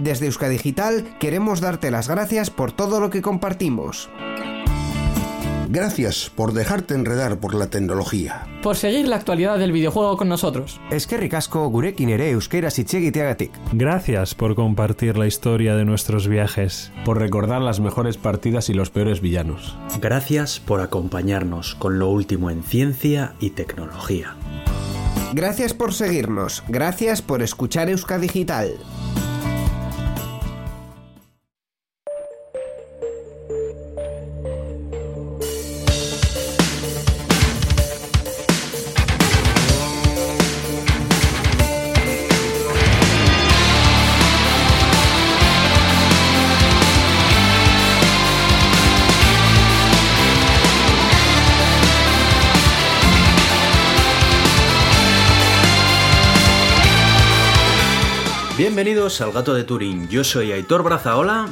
Desde Euskadigital queremos darte las gracias por todo lo que compartimos. Gracias por dejarte enredar por la tecnología. Por seguir la actualidad del videojuego con nosotros. Eskerrik asko gurekin ere euskeraz hitz egiteagatik. Gracias por compartir la historia de nuestros viajes. Por recordar las mejores partidas y los peores villanos. Gracias por acompañarnos con lo último en ciencia y tecnología. Gracias por seguirnos. Gracias por escuchar Euskadigital. Bienvenidos al Gato de Turín. Yo soy Aitor Brazaola.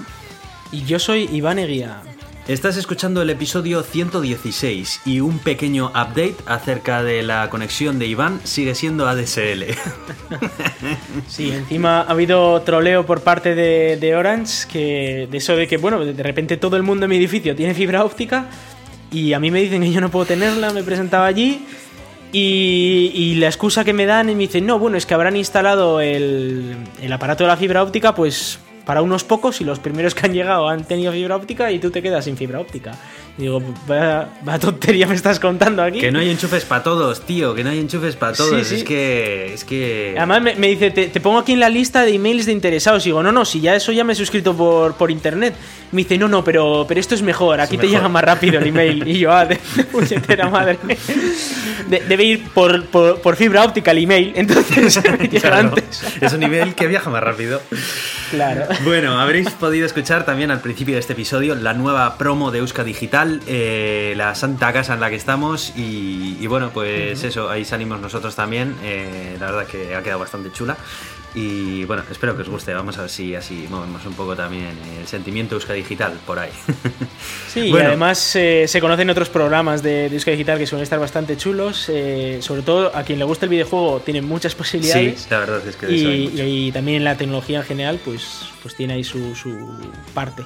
Y yo soy Iván Eguía. Estás escuchando el episodio 116 y un pequeño update acerca de la conexión de Iván sigue siendo ADSL. Sí, encima ha habido troleo por parte de, de Orange, que de eso de que, bueno, de repente todo el mundo en mi edificio tiene fibra óptica y a mí me dicen que yo no puedo tenerla, me presentaba allí y, la excusa que me dan y me dicen, no, bueno, es que habrán instalado el, el aparato de la fibra óptica, pues para unos pocos y los primeros que han llegado han tenido fibra óptica y tú te quedas sin fibra óptica. Digo, vaya, vaya tontería me estás contando aquí. que no hay enchufes para todos, tío, que no hay enchufes para todos. Sí, sí. Es que. Es que. Además me, me dice, te, te pongo aquí en la lista de emails de interesados. Y digo, no, no, si ya eso ya me he suscrito por, por internet. Me dice, no, no, pero, pero esto es mejor, aquí te mejor. llega más rápido el email. Y yo, ah, de, puñetera madre. De- debe ir por, por, por fibra óptica el email, entonces me llega Claro, antes. es un nivel que viaja más rápido. Claro. Bueno, habréis podido escuchar también al principio de este episodio la nueva promo de Euska Digital, eh, la santa casa en la que estamos y, y bueno, pues eso, ahí salimos nosotros también, eh, la verdad que ha quedado bastante chula y bueno, espero que os guste, vamos a ver si así movemos un poco también el sentimiento Euska Digital por ahí. Sí, Bueno. y además eh, se conocen otros programas de, de Euskadi Digital que suelen estar bastante chulos. eh, sobre todo a quien le gusta el videojuego tiene muchas Sí, posibilidades. la verdad es que de y, mucho. y también la tecnología en general, pues, pues tiene ahí su, su parte.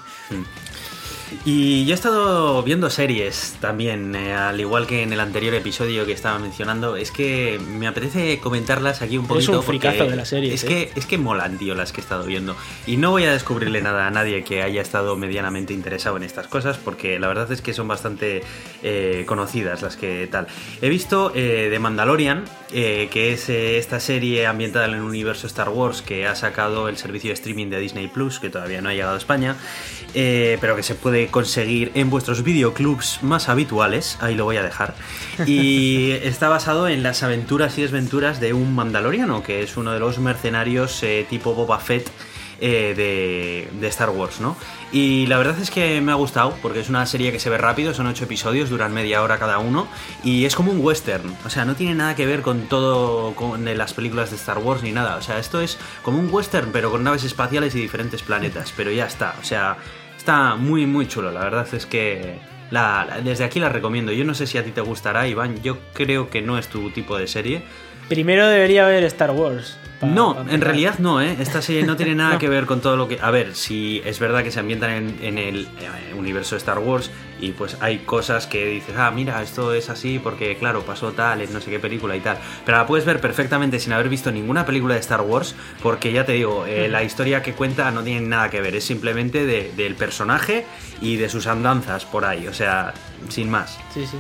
Y yo he estado viendo series también, eh, al igual que en el anterior episodio que estaba mencionando. Es que me apetece comentarlas aquí un poquito. un fricazo de las series, Es, ¿eh? que, es que molan, tío, las que he estado viendo. Y no voy a descubrirle nada a nadie que haya estado medianamente interesado en estas cosas, porque la verdad es que son bastante eh, conocidas las que tal. He visto The Mandalorian, que es esta serie ambientada en el universo Star Wars que ha sacado el servicio de streaming de Disney Plus, que todavía no ha llegado a España, pero que se puede conseguir en vuestros videoclubs más habituales, ahí lo voy a dejar. Y está basado en las aventuras y desventuras de un mandaloriano, que es uno de los mercenarios eh, tipo Boba Fett eh, de, de Star Wars, ¿no? Y la verdad es que me ha gustado, porque es una serie que se ve rápido, son ocho episodios, duran media hora cada uno, y es como un western, o sea, no tiene nada que ver con todo, con de las películas de Star Wars ni nada, o sea, esto es como un western, pero con naves espaciales y diferentes planetas, pero ya está, o sea, está muy, muy chulo, la verdad es que... la- desde aquí la recomiendo. Yo no sé si a ti te gustará, Iván. Yo creo que no es tu tipo de serie. Primero debería haber Star Wars. Pa- No, pa en realidad no, ¿eh? Esta serie no tiene nada No. que ver con todo lo que... A ver, si es verdad que se ambientan en, en el eh, universo de Star Wars y pues hay cosas que dices, ah, mira, esto es así porque, claro, pasó tal en no sé qué película y tal. Pero la puedes ver perfectamente sin haber visto ninguna película de Star Wars porque ya te digo, eh, la historia que cuenta no tiene nada que ver, es simplemente de- del personaje y de sus andanzas por ahí, o sea, sin más. Sí, sí.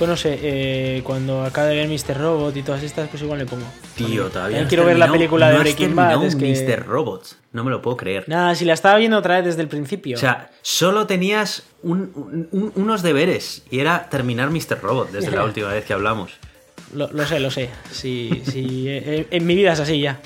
Pues no sé, eh, cuando acabe de ver Mr. Robot y todas estas, pues igual le pongo. Tío, todavía. También quiero ver la película de no Breaking Bad. Es que... Mr. Robots, no me lo puedo creer. Nada, si la estaba viendo otra vez desde el principio. O sea, solo tenías un- un- un- unos deberes y era terminar Mr. Robot desde la última vez que hablamos. lo, lo sé, lo sé. Sí, sí, eh, en mi vida es así ya.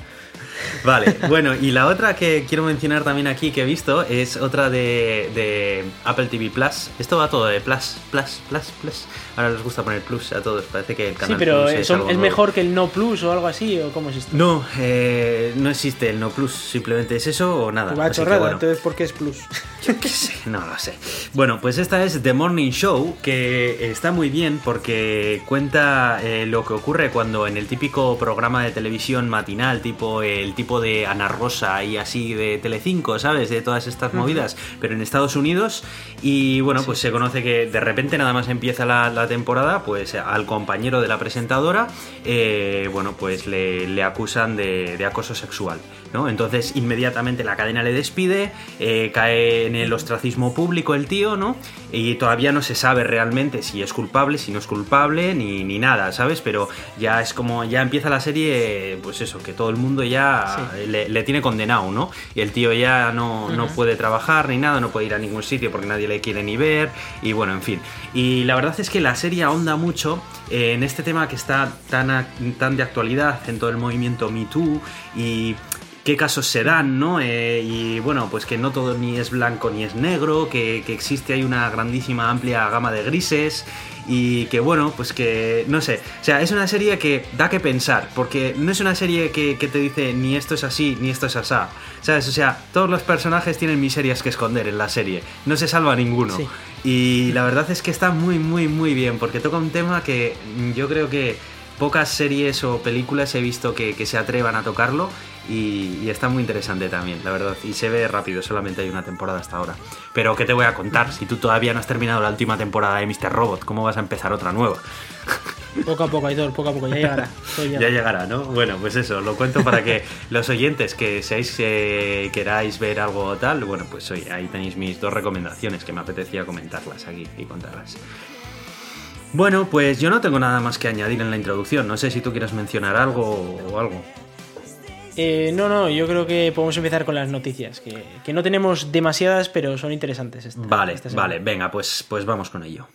Vale, bueno, y la otra que quiero mencionar también aquí que he visto es otra de, de Apple TV Plus. Esto va todo de Plus, Plus, Plus, Plus. Ahora les gusta poner Plus a todos, parece que el canal Sí, pero Plus eso algo es mejor que el No Plus o algo así, o cómo es esto. No, eh, no existe el No Plus, simplemente es eso o nada. Va chorrada, bueno. entonces ¿por qué es Plus? Yo qué sé, no lo sé. Bueno, pues esta es The Morning Show, que está muy bien porque cuenta eh, lo que ocurre cuando en el típico programa de televisión matinal, tipo el tipo de Ana Rosa y así de Telecinco, ¿sabes? De todas estas movidas, pero en Estados Unidos. Y bueno, pues se conoce que de repente nada más empieza la, temporada, pues al compañero de la presentadora, eh, bueno, pues le, acusan de, de acoso sexual. ¿No? Entonces inmediatamente la cadena le despide, eh, cae en el ostracismo público el tío, ¿no? Y todavía no se sabe realmente si es culpable, si no es culpable, ni, ni nada, ¿sabes? Pero ya es como, ya empieza la serie, pues eso, que todo el mundo ya le, tiene condenado, ¿no? Y el tío ya no, no puede trabajar ni nada, no puede ir a ningún sitio porque nadie le quiere ni ver, y bueno, en fin. Y la verdad es que la serie ahonda mucho en este tema que está tan, tan de actualidad en todo el movimiento Me Too y qué casos se dan, ¿no? Eh, y bueno, pues que no todo ni es blanco ni es negro, que, existe hay una grandísima, amplia gama de grises y que bueno, pues que no sé, o sea, es una serie que da que pensar, porque no es una serie que, te dice ni esto es así, ni esto es asá, ¿sabes? O sea, todos los personajes tienen miserias que esconder en la serie, no se salva ninguno. Y la verdad es que está muy, muy, muy bien, porque toca un tema que yo creo que pocas series o películas he visto que, que se atrevan a tocarlo y, está muy interesante también, la verdad. Y se ve rápido, solamente hay una temporada hasta ahora. Pero ¿qué te voy a contar? Si tú todavía no has terminado la última temporada de Mr. Robot, ¿cómo vas a empezar otra nueva? Poco a poco, Aitor, poco a poco, ya llegará. Ya. llegará, ¿no? Bueno, pues eso, lo cuento para que los oyentes que seáis eh, queráis ver algo tal, bueno, pues hoy ahí tenéis mis dos recomendaciones que me apetecía comentarlas aquí y contarlas. Bueno, pues yo no tengo nada más que añadir en la introducción. No sé si tú quieres mencionar algo o algo. Eh, no, no, yo creo que podemos empezar con las noticias, que, no tenemos demasiadas, pero son interesantes. vale, vale, venga, pues, pues vamos con ello.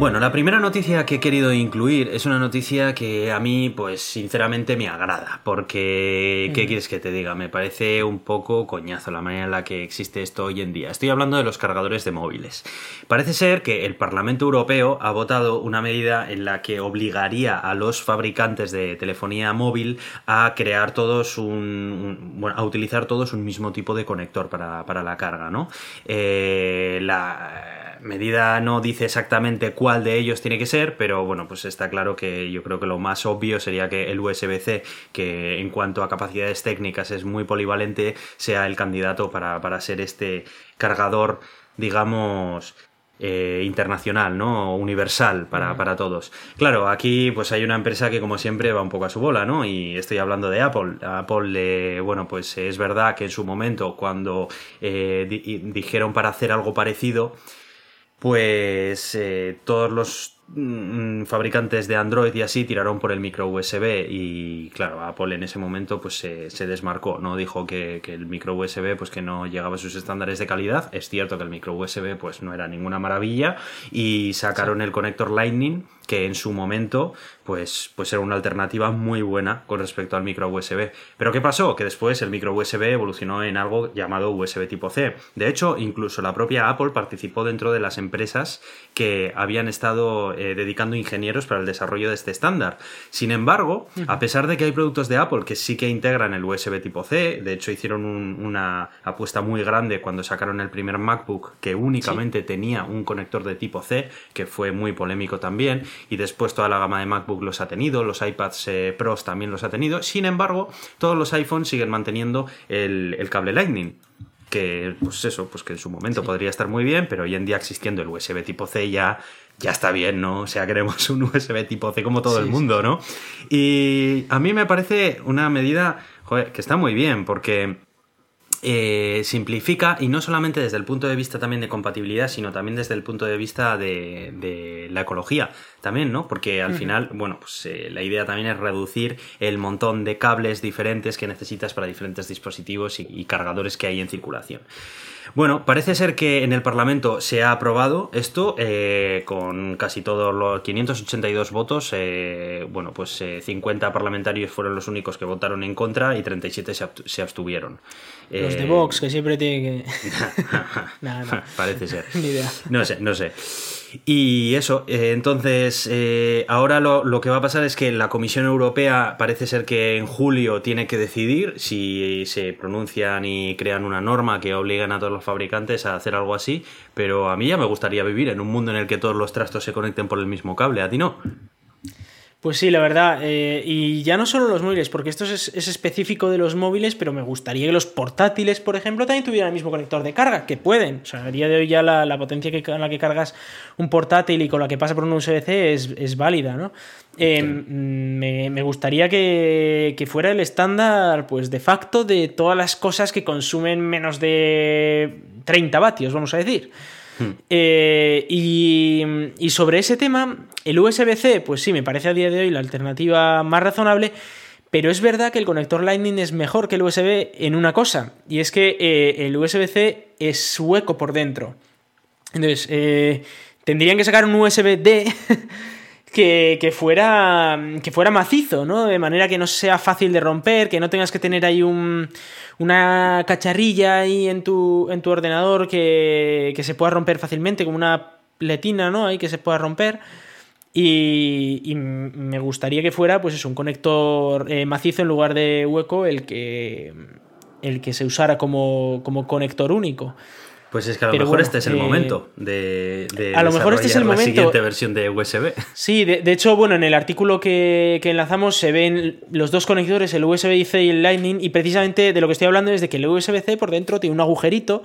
Bueno, la primera noticia que he querido incluir es una noticia que a mí, pues sinceramente me agrada, porque, ¿qué quieres que te diga? Me parece un poco coñazo la manera en la que existe esto hoy en día. Estoy hablando de los cargadores de móviles. Parece ser que el Parlamento Europeo ha votado una medida en la que obligaría a los fabricantes de telefonía móvil a crear todos un, bueno, a utilizar todos un mismo tipo de conector para, para la carga, ¿no? Eh, la medida no dice exactamente cuál de ellos tiene que ser, pero bueno, pues está claro que yo creo que lo más obvio sería que el USB-C, que en cuanto a capacidades técnicas es muy polivalente, sea el candidato para, ser este cargador, digamos, eh, internacional, ¿no? Universal para, para, todos. Claro, aquí pues hay una empresa que como siempre va un poco a su bola, ¿no? Y estoy hablando de Apple. Apple, bueno, pues es verdad que en su momento cuando eh, dijeron para hacer algo parecido, pues eh, todos los mm, fabricantes de Android y así tiraron por el micro USB y claro, Apple en ese momento pues se, desmarcó, ¿no? Dijo que, el micro USB pues que no llegaba a sus estándares de calidad. Es cierto que el micro USB pues no era ninguna maravilla y sacaron el conector Lightning que en su momento pues, pues era una alternativa muy buena con respecto al micro USB. Pero ¿qué pasó? Que después el micro USB evolucionó en algo llamado USB tipo C. De hecho, incluso la propia Apple participó dentro de las empresas que habían estado eh, dedicando ingenieros para el desarrollo de este estándar. Sin embargo, a pesar de que hay productos de Apple que sí que integran el USB tipo C, de hecho hicieron una apuesta muy grande cuando sacaron el primer MacBook que únicamente tenía un conector de tipo C, que fue muy polémico también, y después toda la gama de MacBook los ha tenido, los iPads eh, Pros también los ha tenido, sin embargo, todos los iPhones siguen manteniendo el, cable Lightning que pues eso, pues que en su momento podría estar muy bien, pero hoy en día existiendo el USB tipo C ya, ya está bien, ¿no? O sea, queremos un USB tipo C como todo el mundo, ¿no? Y a mí me parece una medida que está muy bien, porque eh, simplifica y no solamente desde el punto de vista también de compatibilidad, sino también desde el punto de vista de, la ecología también, ¿no? Porque al final, bueno, pues eh, la idea también es reducir el montón de cables diferentes que necesitas para diferentes dispositivos y cargadores que hay en circulación. Bueno, parece ser que en el Parlamento se ha aprobado esto eh, con casi todos los 582 votos. Eh, bueno, pues 50 eh, parlamentarios fueron los únicos que votaron en contra y 37 se, abstuvieron. Los de Vox, que siempre tiene que. Nada, Parece ser. Ni idea. No sé, no sé. Y eso, eh, entonces, eh, ahora lo, que va a pasar es que la Comisión Europea parece ser que en julio tiene que decidir si se pronuncian y crean una norma que obligan a todos los fabricantes a hacer algo así, pero a mí ya me gustaría vivir en un mundo en el que todos los trastos se conecten por el mismo cable, ¿a ti no? Pues sí, la verdad. eh, y ya no solo los móviles, porque esto es, es específico de los móviles, pero me gustaría que los portátiles, por ejemplo, también tuvieran el mismo conector de carga, que pueden. O sea, a día de hoy ya la, la potencia que, con la que cargas un portátil y con la que pasa por un USB-C es, es válida, ¿no? Eh, me, me gustaría que, que fuera el estándar, pues de facto, de todas las cosas que consumen menos de 30 vatios, vamos a decir. Eh, y, sobre ese tema, el USB-C, pues sí, me parece a día de hoy la alternativa más razonable, pero es verdad que el conector Lightning es mejor que el USB en una cosa, y es que eh, el USB-C es hueco por dentro. Entonces, eh, tendrían que sacar un USB-D que, fuera, que fuera macizo, ¿no? De manera que no sea fácil de romper, que no tengas que tener ahí un, una cacharrilla ahí en tu, en tu ordenador que, que se pueda romper fácilmente, como una pletina, ¿no? Ahí que se pueda romper. Y, y me gustaría que fuera, pues eso, un conector eh, macizo en lugar de hueco, el que, el que se usara como, como conector único. Pues es que a lo Pero mejor bueno, este es el eh, momento de, de a lo mejor este es el desarrollar la momento. siguiente versión de USB. Sí, de, de hecho, bueno, en el artículo que, que enlazamos se ven los dos conectores, el USB-C y el Lightning, y precisamente de lo que estoy hablando es de que el USB-C por dentro tiene un agujerito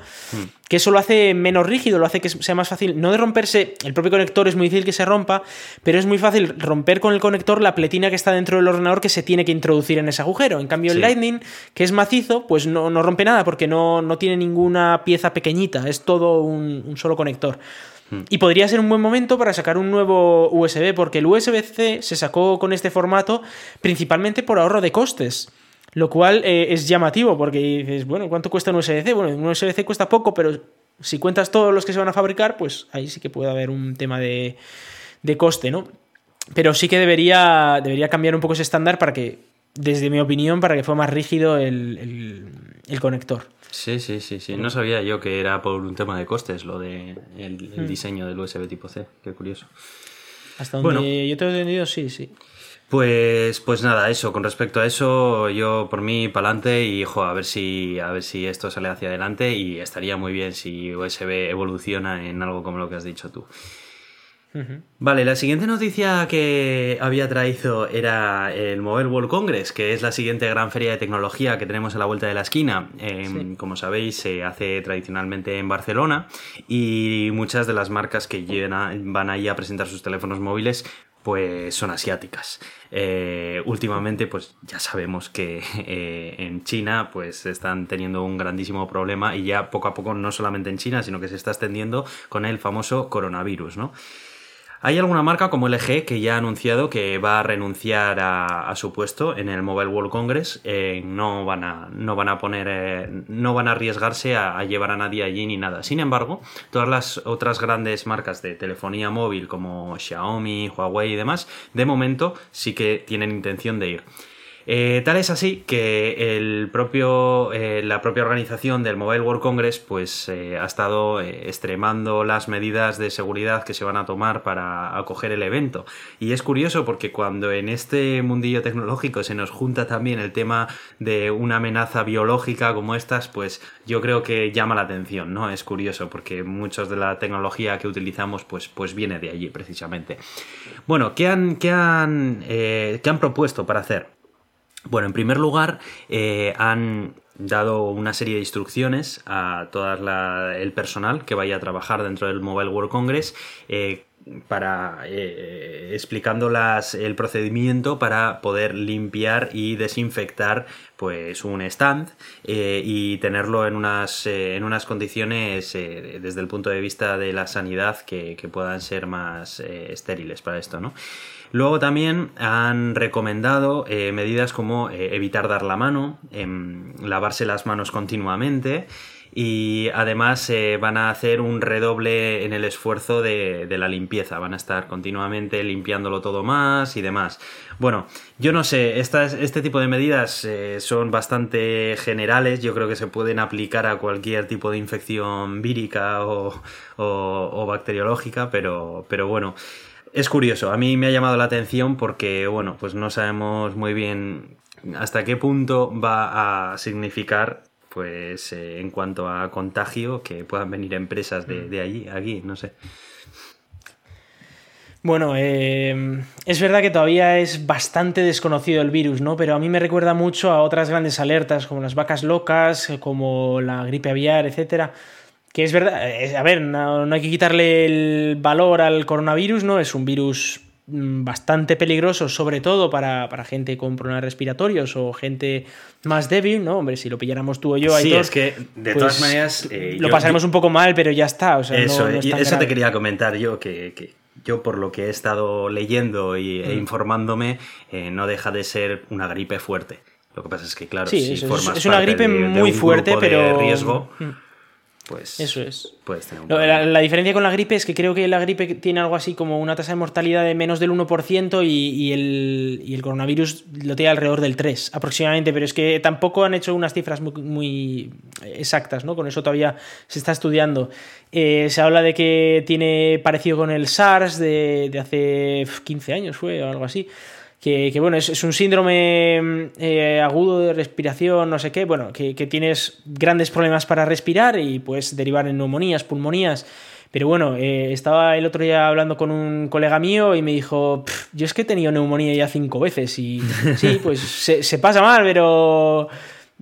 que eso lo hace menos rígido, lo hace que sea más fácil, no de romperse, el propio conector es muy difícil que se rompa, pero es muy fácil romper con el conector la pletina que está dentro del ordenador que se tiene que introducir en ese agujero. En cambio, el. Lightning, que es macizo, pues no, no rompe nada porque no, no tiene ninguna pieza pequeñita, es todo un, un solo conector. Y podría ser un buen momento para sacar un nuevo USB, porque el USB-C se sacó con este formato principalmente por ahorro de costes. Lo cual eh, es llamativo, porque dices, bueno, ¿cuánto cuesta un USB-C? Bueno, un USB-C cuesta poco, pero si cuentas todos los que se van a fabricar, pues ahí sí que puede haber un tema de, de coste, ¿no? Pero sí que debería, debería cambiar un poco ese estándar para que, desde mi opinión, para que fuera más rígido el, el- el conector. Sí, sí, sí, sí. No sabía yo que era por un tema de costes lo de el, el diseño del USB tipo C. Qué curioso. Hasta donde Bueno. yo te he entendido, sí, sí. Pues, pues nada, eso, con respecto a eso, yo por mí para adelante y jo, a ver si a ver si esto sale hacia adelante y estaría muy bien si USB evoluciona en algo como lo que has dicho tú. Vale, la siguiente noticia que había traído era el Mobile World Congress, que es la siguiente gran feria de tecnología que tenemos a la vuelta de la esquina. Eh, Como sabéis, se hace tradicionalmente en Barcelona y muchas de las marcas que llegan- van ahí a presentar sus teléfonos móviles pues son asiáticas. Eh, últimamente, pues ya sabemos que eh, en China pues están teniendo un grandísimo problema y ya poco a poco no solamente en China, sino que se está extendiendo con el famoso coronavirus, ¿no? Hay alguna marca como LG que ya ha anunciado que va a renunciar a, su puesto en el Mobile World Congress. Eh, no, van a, no van a poner, eh, no van a arriesgarse a, a llevar a nadie allí ni nada. Sin embargo, todas las otras grandes marcas de telefonía móvil como Xiaomi, Huawei y demás, de momento sí que tienen intención de ir. Eh, tal es así que el propio, eh, la propia organización del Mobile World Congress pues, eh, ha estado extremando las medidas de seguridad que se van a tomar para acoger el evento. Y es curioso porque cuando en este mundillo tecnológico se nos junta también el tema de una amenaza biológica como estas, pues yo creo que llama la atención, ¿no? Es curioso porque muchos de la tecnología que utilizamos pues, pues viene de allí precisamente. Bueno, ¿qué han, qué han, qué han propuesto para hacer? Bueno, en primer lugar, eh, han dado una serie de instrucciones a todo el personal que vaya a trabajar dentro del Mobile World Congress eh, para eh, explicando el procedimiento para poder limpiar y desinfectar pues un stand eh, y tenerlo en unas, en unas condiciones desde el punto de vista de la sanidad que, que puedan ser más estériles para esto, ¿no? Luego también han recomendado eh, medidas como eh, evitar dar la mano, em, lavarse las manos continuamente y además eh, van a hacer un redoble en el esfuerzo de, la limpieza, van a estar continuamente limpiándolo todo más y demás. Bueno, yo no sé, este tipo de medidas son bastante generales, yo creo que se pueden aplicar a cualquier tipo de infección vírica o, o- o bacteriológica, pero, pero bueno, es curioso, a mí me ha llamado la atención porque, bueno, pues no sabemos muy bien hasta qué punto va a significar, pues, eh, en cuanto a contagio, que puedan venir empresas de, de allí, aquí, no sé. Bueno, eh, es verdad que todavía es bastante desconocido el virus, ¿no? Pero a mí me recuerda mucho a otras grandes alertas, como las vacas locas, eh, como la gripe aviar, etcétera. Que es verdad, eh, a ver, no, no hay que quitarle el valor al coronavirus, ¿no? Es un virus mm, bastante peligroso, sobre todo para, para gente con problemas respiratorios o gente más débil, ¿no? Hombre, si lo pilláramos tú o yo, Sí, Aitor, es que de pues, todas maneras. eh, lo yo- pasaremos un poco mal, pero ya está. O sea, no- Eso, no es y tan eso te quería comentar yo, que, que yo por lo que he estado leyendo y, Mm. e informándome, eh, no deja de ser una gripe fuerte. Lo que pasa es que, claro, Sí, si eso es- formas es una parte gripe de- de muy un fuerte, grupo de pero- riesgo, Mm. Pues Eso es. puedes tener un No, la, la diferencia con la gripe es que creo que la gripe tiene algo así como una tasa de mortalidad de menos del 1% y, y el, y el coronavirus lo tiene alrededor del 3 aproximadamente, pero es que tampoco han hecho unas cifras muy, muy exactas, ¿no? Con eso todavía se está estudiando. Eh, se habla de que tiene parecido con el SARS de, de hace 15 años, fue o algo así. Que, bueno, es, es un síndrome eh, agudo de respiración, no sé qué, bueno, que, tienes grandes problemas para respirar y puedes derivar en neumonías, pulmonías. Pero bueno, eh, estaba el otro día hablando con un colega mío y me dijo, "Pff, yo es que he tenido neumonía ya cinco veces y sí, pues se pasa mal, pero...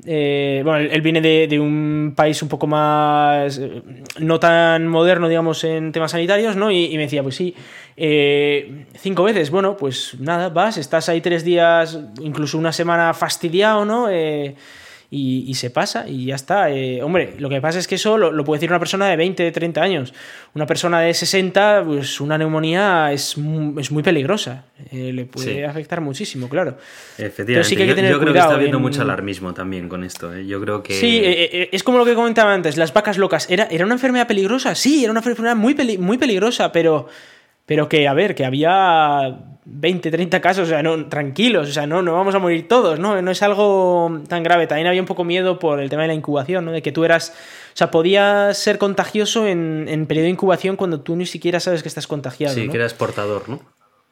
eh, bueno, él, viene de, de un país un poco más eh, no tan moderno, digamos, en temas sanitarios, ¿no? Y, y me decía, pues sí, eh, cinco veces, bueno, pues nada, vas, estás ahí tres días, incluso una semana fastidiado, ¿no? Eh, y, y se pasa y ya está. Eh, hombre, lo que pasa es que eso lo, lo puede decir una persona de 20, 30 años. Una persona de 60, pues una neumonía es, mu- es muy peligrosa. Eh, le puede Sí. afectar muchísimo, claro. Efectivamente, Pero sí que hay que yo- tener yo, creo que está habiendo en- mucho alarmismo también con esto. ¿eh? Yo creo que. Sí, eh, eh, es como lo que comentaba antes, las vacas locas. ¿Era, era una enfermedad peligrosa? Sí, era una enfermedad muy, peli- muy peligrosa, pero, pero que, a ver, que había 20, 30 casos, o sea, no, tranquilos, o sea, no, no vamos a morir todos, ¿no? No es algo tan grave. También había un poco miedo por el tema de la incubación, ¿no? De que tú eras, o sea, podías ser contagioso en, en periodo de incubación cuando tú ni siquiera sabes que estás contagiado, sí, ¿no? que eras portador, ¿no?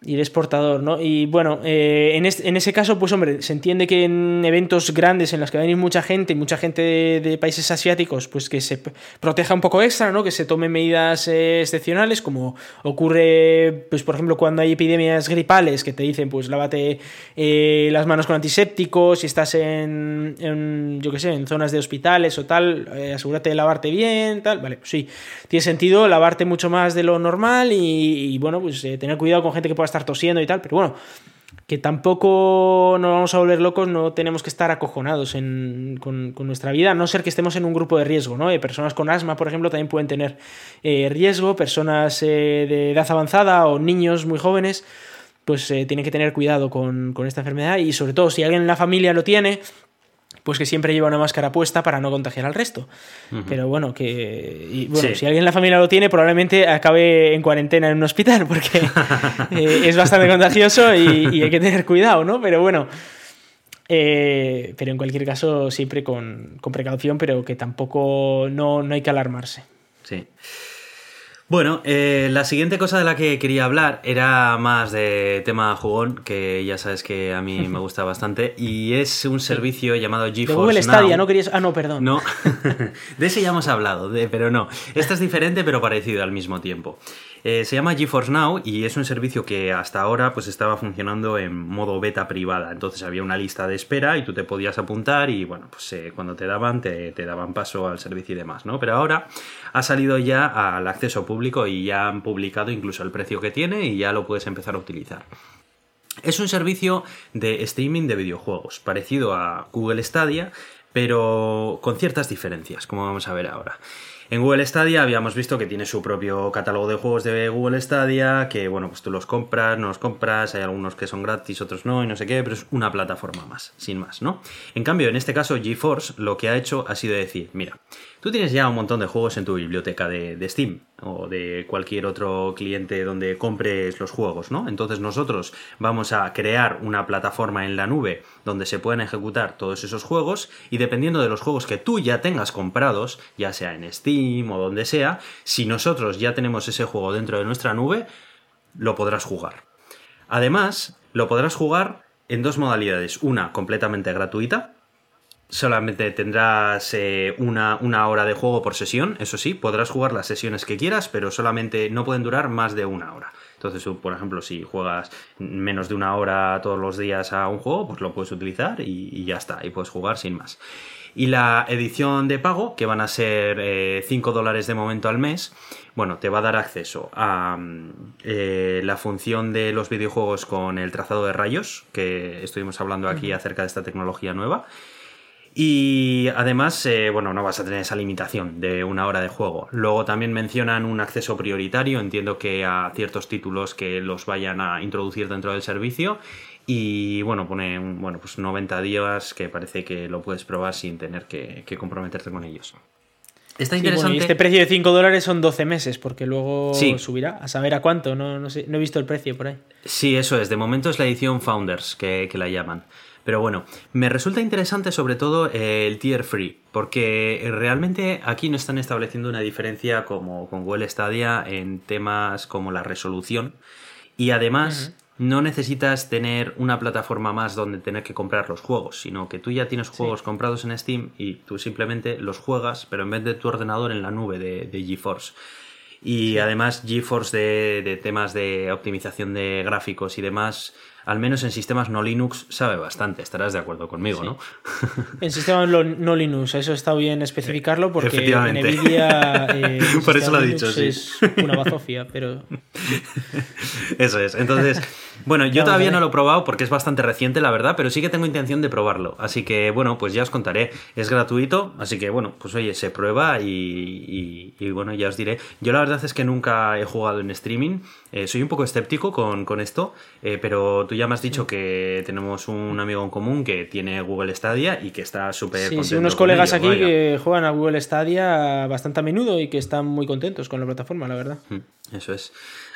Y eres portador, ¿no? Y bueno, eh, en, en ese caso, pues hombre, se entiende que en eventos grandes en los que va a venir mucha gente, mucha gente de, países asiáticos, pues que se proteja un poco extra, ¿no? Que se tomen medidas eh, excepcionales, como ocurre, pues por ejemplo, cuando hay epidemias gripales, que te dicen, pues lávate eh, las manos con antisépticos, si estás en, yo qué sé, en zonas de hospitales o tal, eh, asegúrate de lavarte bien, tal, vale, pues sí, tiene sentido lavarte mucho más de lo normal y, y, bueno, pues tener cuidado con gente que pueda estar tosiendo y tal, pero bueno, que tampoco nos vamos a volver locos, no tenemos que estar acojonados en- con, nuestra vida, a no ser que estemos en un grupo de riesgo, ¿no? Eh, personas con asma, por ejemplo, también pueden tener eh, riesgo, personas eh, de edad avanzada o niños muy jóvenes, pues tienen que tener cuidado con esta enfermedad y sobre todo si alguien en la familia lo tiene, pues que siempre lleva una máscara puesta para no contagiar al resto. Pero bueno, que. y bueno, Sí. si alguien en la familia lo tiene, probablemente acabe en cuarentena en un hospital, porque eh, es bastante contagioso y, y hay que tener cuidado, ¿no? Pero bueno. eh, pero en cualquier caso, siempre con, con precaución, pero que tampoco no, no hay que alarmarse. Sí. Bueno, eh, la siguiente cosa de la que quería hablar era más de tema jugón, que ya sabes que a mí me gusta bastante, y es un servicio llamado De GeForce Google Now. Stadia, ¿no querías.? Ah, no, perdón. No, de ese ya hemos hablado, de- pero no. Este es diferente pero parecido al mismo tiempo. Eh, se llama GeForce Now y es un servicio que hasta ahora pues estaba funcionando en modo beta privada. Entonces había una lista de espera y tú te podías apuntar y bueno, pues eh, cuando te daban, te, te daban paso al servicio y demás, ¿no? Pero ahora ha salido ya al acceso público y ya han publicado incluso el precio que tiene y ya lo puedes empezar a utilizar. Es un servicio de streaming de videojuegos, parecido a Google Stadia, pero con ciertas diferencias, como vamos a ver ahora. En Google Stadia habíamos visto que tiene su propio catálogo de juegos de Google Stadia, que bueno, pues tú los compras, no los compras, hay algunos que son gratis, otros no, y no sé qué, pero es una plataforma más, sin más, ¿no? En cambio, en este caso, GeForce lo que ha hecho ha sido decir, mira, tú tienes ya un montón de juegos en tu biblioteca de, Steam o de cualquier otro cliente donde compres los juegos, ¿no? Entonces nosotros vamos a crear una plataforma en la nube donde se pueden ejecutar todos esos juegos y dependiendo de los juegos que tú ya tengas comprados, ya sea en Steam o donde sea, si nosotros ya tenemos ese juego dentro de nuestra nube, lo podrás jugar. Además, lo podrás jugar en dos modalidades. Una completamente gratuita, solamente tendrás eh, una, una hora de juego por sesión, eso sí, podrás jugar las sesiones que quieras, pero solamente no pueden durar más de una hora. Entonces, por ejemplo, si juegas menos de una hora todos los días a un juego, pues lo puedes utilizar y, y ya está, y puedes jugar sin más. Y la edición de pago, que van a ser 5 dólares de momento al mes, bueno, te va a dar acceso a mm, eh, la función de los videojuegos con el trazado de rayos, que estuvimos hablando aquí acerca de esta tecnología nueva. Y además, eh, bueno, no vas a tener esa limitación de una hora de juego. Luego también mencionan un acceso prioritario, entiendo que a ciertos títulos que los vayan a introducir dentro del servicio. Y bueno, pone bueno, pues 90 días que parece que lo puedes probar sin tener que, que comprometerte con ellos. Está interesante. y este precio de 5 dólares son 12 meses, porque luego subirá. A saber a cuánto, no, no, sé, no he visto el precio por ahí. Sí, eso es. De momento es la edición Founders que, que la llaman. Pero bueno, me resulta interesante sobre todo eh, el tier free, porque realmente aquí no están estableciendo una diferencia como con Google Stadia en temas como la resolución. Y además, no necesitas tener una plataforma más donde tener que comprar los juegos, sino que tú ya tienes juegos comprados en Steam y tú simplemente los juegas, pero en vez de tu ordenador en la nube de, GeForce. Y además GeForce de, de, temas de optimización de gráficos y demás al menos en sistemas no Linux, sabe bastante. Estarás de acuerdo conmigo, ¿no? En sistemas no Linux, eso está bien especificarlo porque en NVIDIA. Eh, Por eso lo ha dicho, sí. Es una bazofia, pero. eso es. Entonces, bueno, yo todavía no lo he probado porque es bastante reciente, la verdad, pero sí que tengo intención de probarlo. Así que, bueno, pues ya os contaré. Es gratuito, así que, bueno, pues oye, se prueba y, bueno, ya os diré. Yo la verdad es que nunca he jugado en streaming. Eh, soy un poco escéptico con, con esto, eh, pero tú ya me has dicho que tenemos un amigo en común que tiene Google Stadia y que está súper sí, Sí, unos colegas aquí que juegan a Google Stadia bastante a menudo y que están muy contentos con la plataforma, la verdad. Mm, eso es.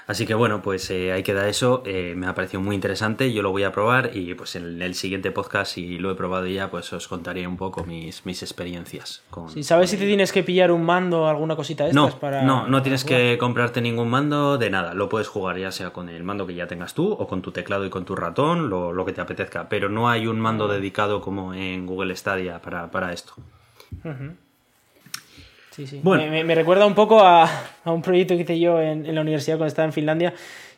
Así que bueno, pues eh, ahí queda eso. Eh, me ha parecido muy interesante. Yo lo voy a probar y pues en el siguiente podcast, si lo he probado ya, pues os contaré un poco mis, mis experiencias. Con, ¿Sabes si te tienes que pillar un mando o alguna cosita de estas no, para.? No, no tienes que comprarte ningún mando de nada. Lo puedes jugar ya sea con el mando que ya tengas tú o con tu teclado y con tu ratón, lo, lo que te apetezca. Pero no hay un mando dedicado como en Google Stadia para, para esto. Sí, sí. Bueno. Me, recuerda un poco a, un proyecto que hice yo en, la universidad cuando estaba en Finlandia,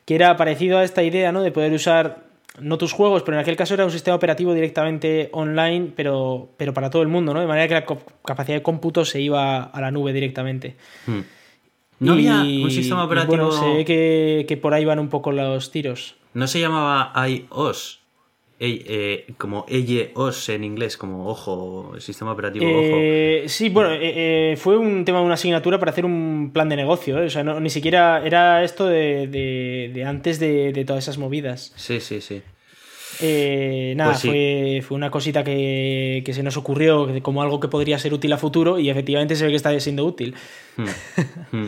que era parecido a esta idea, ¿no? De poder usar no tus juegos, pero en aquel caso era un sistema operativo directamente online, pero, pero para todo el mundo, ¿no? De manera que la capacidad de cómputo se iba a la nube directamente. Hmm. No había un sistema operativo. bueno, se ve que, que, por ahí van un poco los tiros. ¿No se llamaba iOS? Eh, como EYOS en inglés, como ojo, el sistema operativo eh, Sí, bueno, eh, fue un tema de una asignatura para hacer un plan de negocio, o sea, ni siquiera era esto de, antes de, todas esas movidas. Sí, sí, sí. nada, pues fue, fue, una cosita que, se nos ocurrió como algo que podría ser útil a futuro y efectivamente se ve que está siendo útil. Hmm, hmm.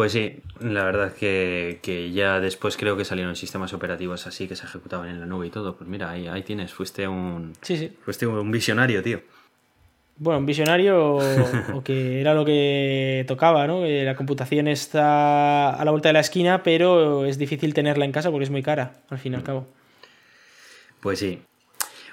Pues sí, la verdad que, que, ya después creo que salieron sistemas operativos así que se ejecutaban en la nube y todo. Pues mira, ahí, ahí tienes, fuiste un, sí, sí. fuiste un visionario, tío. Bueno, un visionario o, que era lo que tocaba, ¿no? la computación está a la vuelta de la esquina, pero es difícil tenerla en casa porque es muy cara, al fin y al cabo. Pues sí,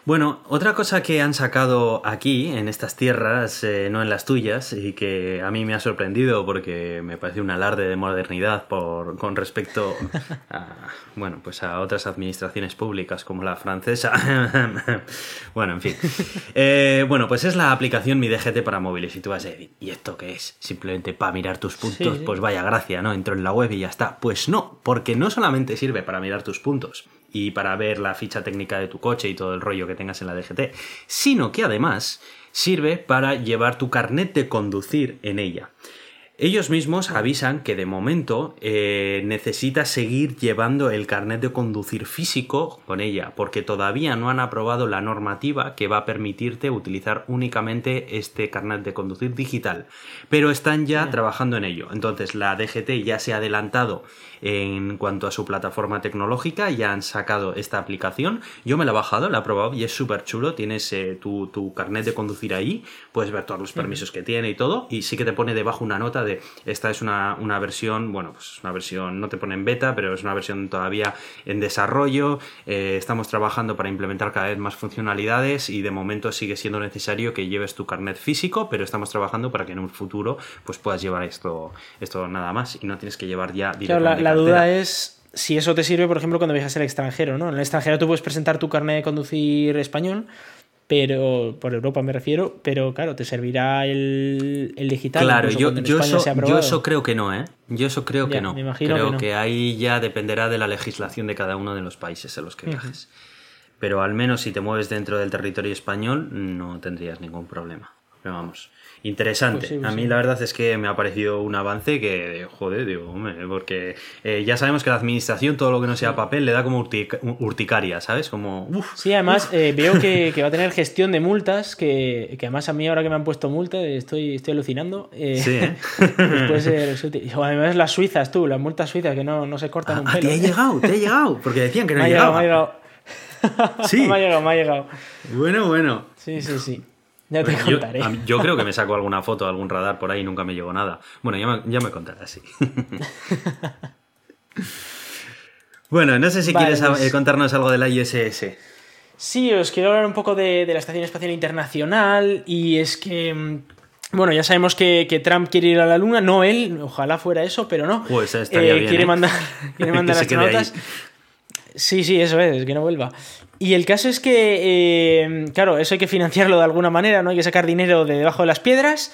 bueno, otra cosa que han sacado aquí, en estas tierras, eh, no en las tuyas, y que a mí me ha sorprendido porque me parece un alarde de modernidad por, con respecto a, bueno, pues a otras administraciones públicas como la francesa. bueno, en fin. Eh, bueno, pues es la aplicación Mi DGT para móviles. Y tú vas a decir, ¿y esto qué es? Simplemente para mirar tus puntos. Pues vaya gracia, ¿no? Entro en la web y ya está. Pues no, porque no solamente sirve para mirar tus puntos y para ver la ficha técnica de tu coche y todo el rollo que tengas en la DGT, sino que además sirve para llevar tu carnet de conducir en ella. Ellos mismos avisan que de momento eh, necesitas seguir llevando el carnet de conducir físico con ella, porque todavía no han aprobado la normativa que va a permitirte utilizar únicamente este carnet de conducir digital. Pero están ya trabajando en ello. Entonces la DGT ya se ha adelantado en cuanto a su plataforma tecnológica, ya han sacado esta aplicación. Yo me la he bajado, la he probado y es súper chulo. Tienes eh, tu, carnet de conducir ahí, puedes ver todos los permisos que tiene y todo, y sí que te pone debajo una nota de esta es una, versión, bueno, pues una versión, no te pone en beta, pero es una versión todavía en desarrollo. Eh, estamos trabajando para implementar cada vez más funcionalidades y de momento sigue siendo necesario que lleves tu carnet físico, pero estamos trabajando para que en un futuro pues puedas llevar esto, esto nada más y no tienes que llevar ya directamente la duda es si eso te sirve, por ejemplo, cuando viajas al extranjero, ¿no? En el extranjero tú puedes presentar tu carnet de conducir español, pero por Europa me refiero, pero claro, te servirá el, el digital. Claro, yo, eso, yo creo que no, ¿eh? Yo eso creo Ya, que no. me imagino creo que no. que ahí ya dependerá de la legislación de cada uno de los países en los que viajes. Pero al menos si te mueves dentro del territorio español no tendrías ningún problema. Pero vamos, interesante. Pues sí, pues a mí sí. la verdad es que me ha parecido un avance que, joder, digo, hombre, porque eh, ya sabemos que la administración todo lo que no sea papel le da como urtic- urticaria, ¿sabes? Como, uf, Sí, además eh, veo que, que va a tener gestión de multas, que, que además a mí ahora que me han puesto multa estoy, estoy alucinando. eh, sí, además las suizas, tú, las multas suizas que no, no se cortan un Ah, pelo. te ha llegado, te ha llegado, porque decían que no Me ha llegado, me ha llegado. Sí. me ha llegado, me ha llegado. Bueno, bueno. Sí, sí, sí. Ya te Yo, contaré. mí- yo creo que me saco alguna foto, algún radar por ahí y nunca me llegó nada. Bueno, ya me, ya me contarás, sí. bueno, no sé si Vale, quieres pues- eh, contarnos algo de la ISS. Sí, os quiero hablar un poco de, de la Estación Espacial Internacional y es que, mm, bueno, ya sabemos que, que Trump quiere ir a la Luna, no él, ojalá fuera eso, pero no. Pues estaría bien, quiere ¿eh? mandar, quiere mandar astronautas. Sí, sí, eso es, que no vuelva. Y el caso es que, eh, claro, eso hay que financiarlo de alguna manera, ¿no? Hay que sacar dinero de debajo de las piedras.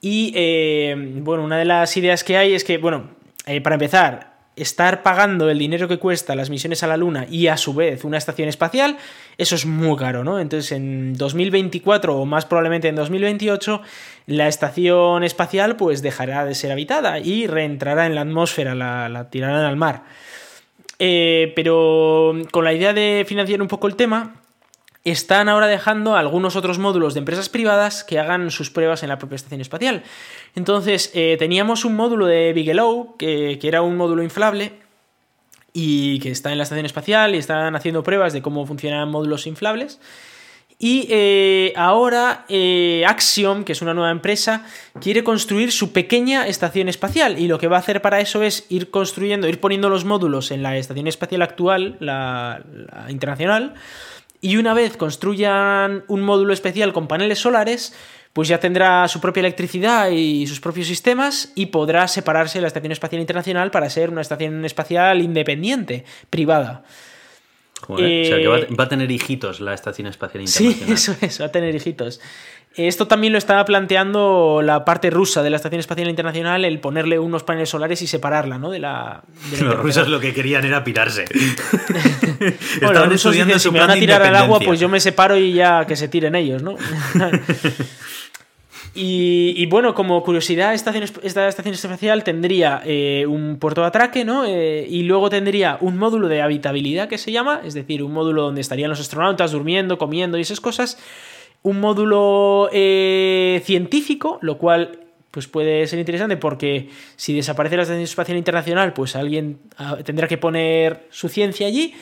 Y, eh, bueno, una de las ideas que hay es que, bueno, eh, para empezar, estar pagando el dinero que cuesta las misiones a la Luna y a su vez una estación espacial, eso es muy caro, ¿no? Entonces en 2024 o más probablemente en 2028, la estación espacial pues dejará de ser habitada y reentrará en la atmósfera, la, la tirarán al mar. Eh, pero con la idea de financiar un poco el tema, están ahora dejando algunos otros módulos de empresas privadas que hagan sus pruebas en la propia estación espacial. Entonces, eh, teníamos un módulo de Bigelow, que, que era un módulo inflable, y que está en la estación espacial y están haciendo pruebas de cómo funcionan módulos inflables. Y eh, ahora eh, Axiom, que es una nueva empresa, quiere construir su pequeña estación espacial. Y lo que va a hacer para eso es ir construyendo, ir poniendo los módulos en la estación espacial actual, la, la internacional. Y una vez construyan un módulo especial con paneles solares, pues ya tendrá su propia electricidad y sus propios sistemas y podrá separarse de la Estación Espacial Internacional para ser una estación espacial independiente, privada. Joder, o sea, que va, Eh, va a tener hijitos la Estación Espacial Sí, Internacional. eso es, va a tener hijitos. Esto también lo estaba planteando la parte rusa de la Estación Espacial Internacional, el ponerle unos paneles solares y separarla, ¿no? De la. de la Los rusos lo que querían era pirarse. Bueno, Estaban los rusos estudiando dicen, su si me van a tirar al agua, pues yo me separo y ya que se tiren ellos, ¿no? Y, bueno, como curiosidad, esta estación, esta estación espacial tendría eh, un puerto de atraque, ¿no? Eh, y luego tendría un módulo de habitabilidad que se llama, es decir, un módulo donde estarían los astronautas durmiendo, comiendo y esas cosas. Un módulo eh, científico, lo cual pues puede ser interesante porque si desaparece la Estación Espacial Internacional, pues alguien ah, tendrá que poner su ciencia allí